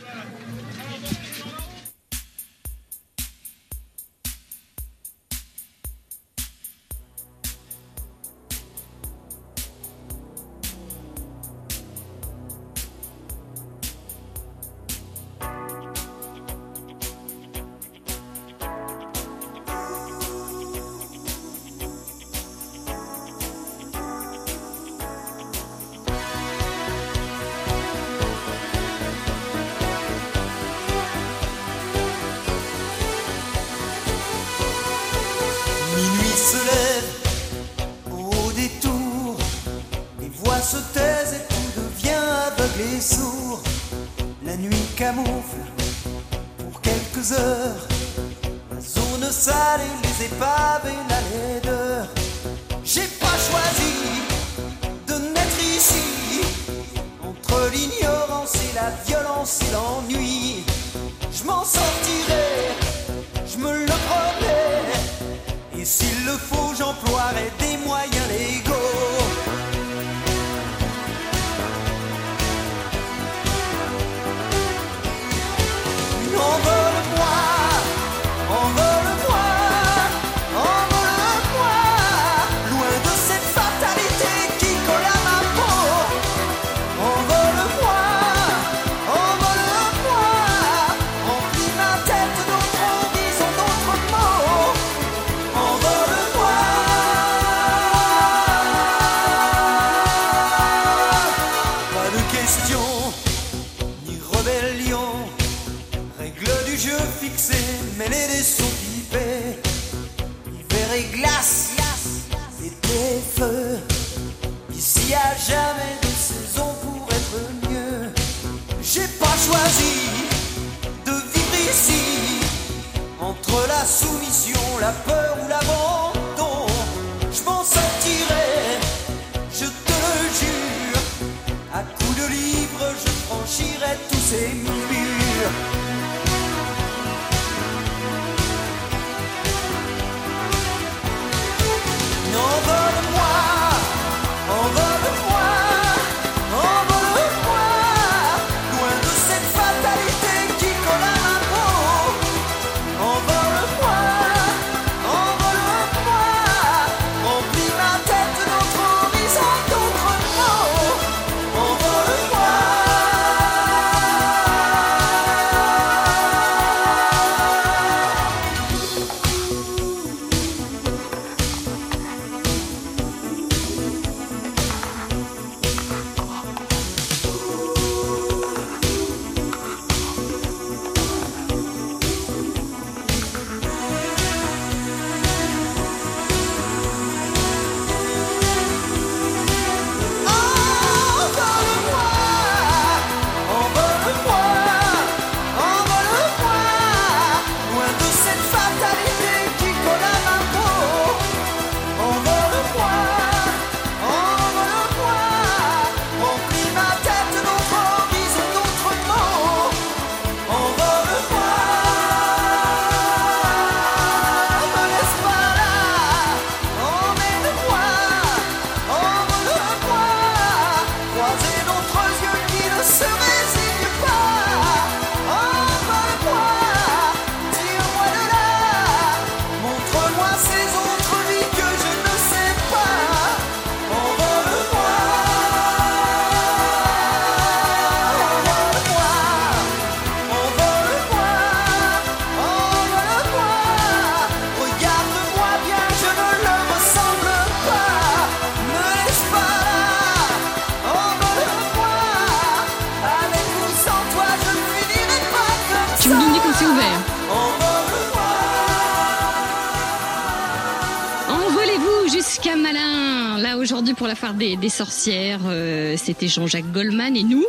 des, sorcières, euh, c'était Jean-Jacques Goldman et nous,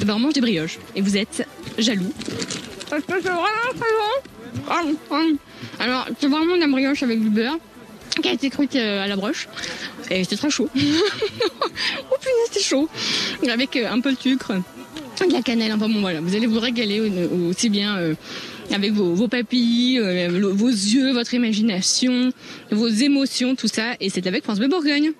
eh ben, on mange des brioches. Et vous êtes jaloux. Parce que c'est vraiment très bon. Ah, Alors, c'est vraiment la brioche avec du beurre qui a été cuite euh, à la broche. Et c'était très chaud. <laughs> oh punaise, c'était chaud. Avec euh, un peu de sucre, de la cannelle, un. Bon, voilà, vous allez vous régaler aussi bien avec vos, vos papilles, vos yeux, votre imagination, vos émotions, tout ça. Et c'est avec France Bleu Bourgogne.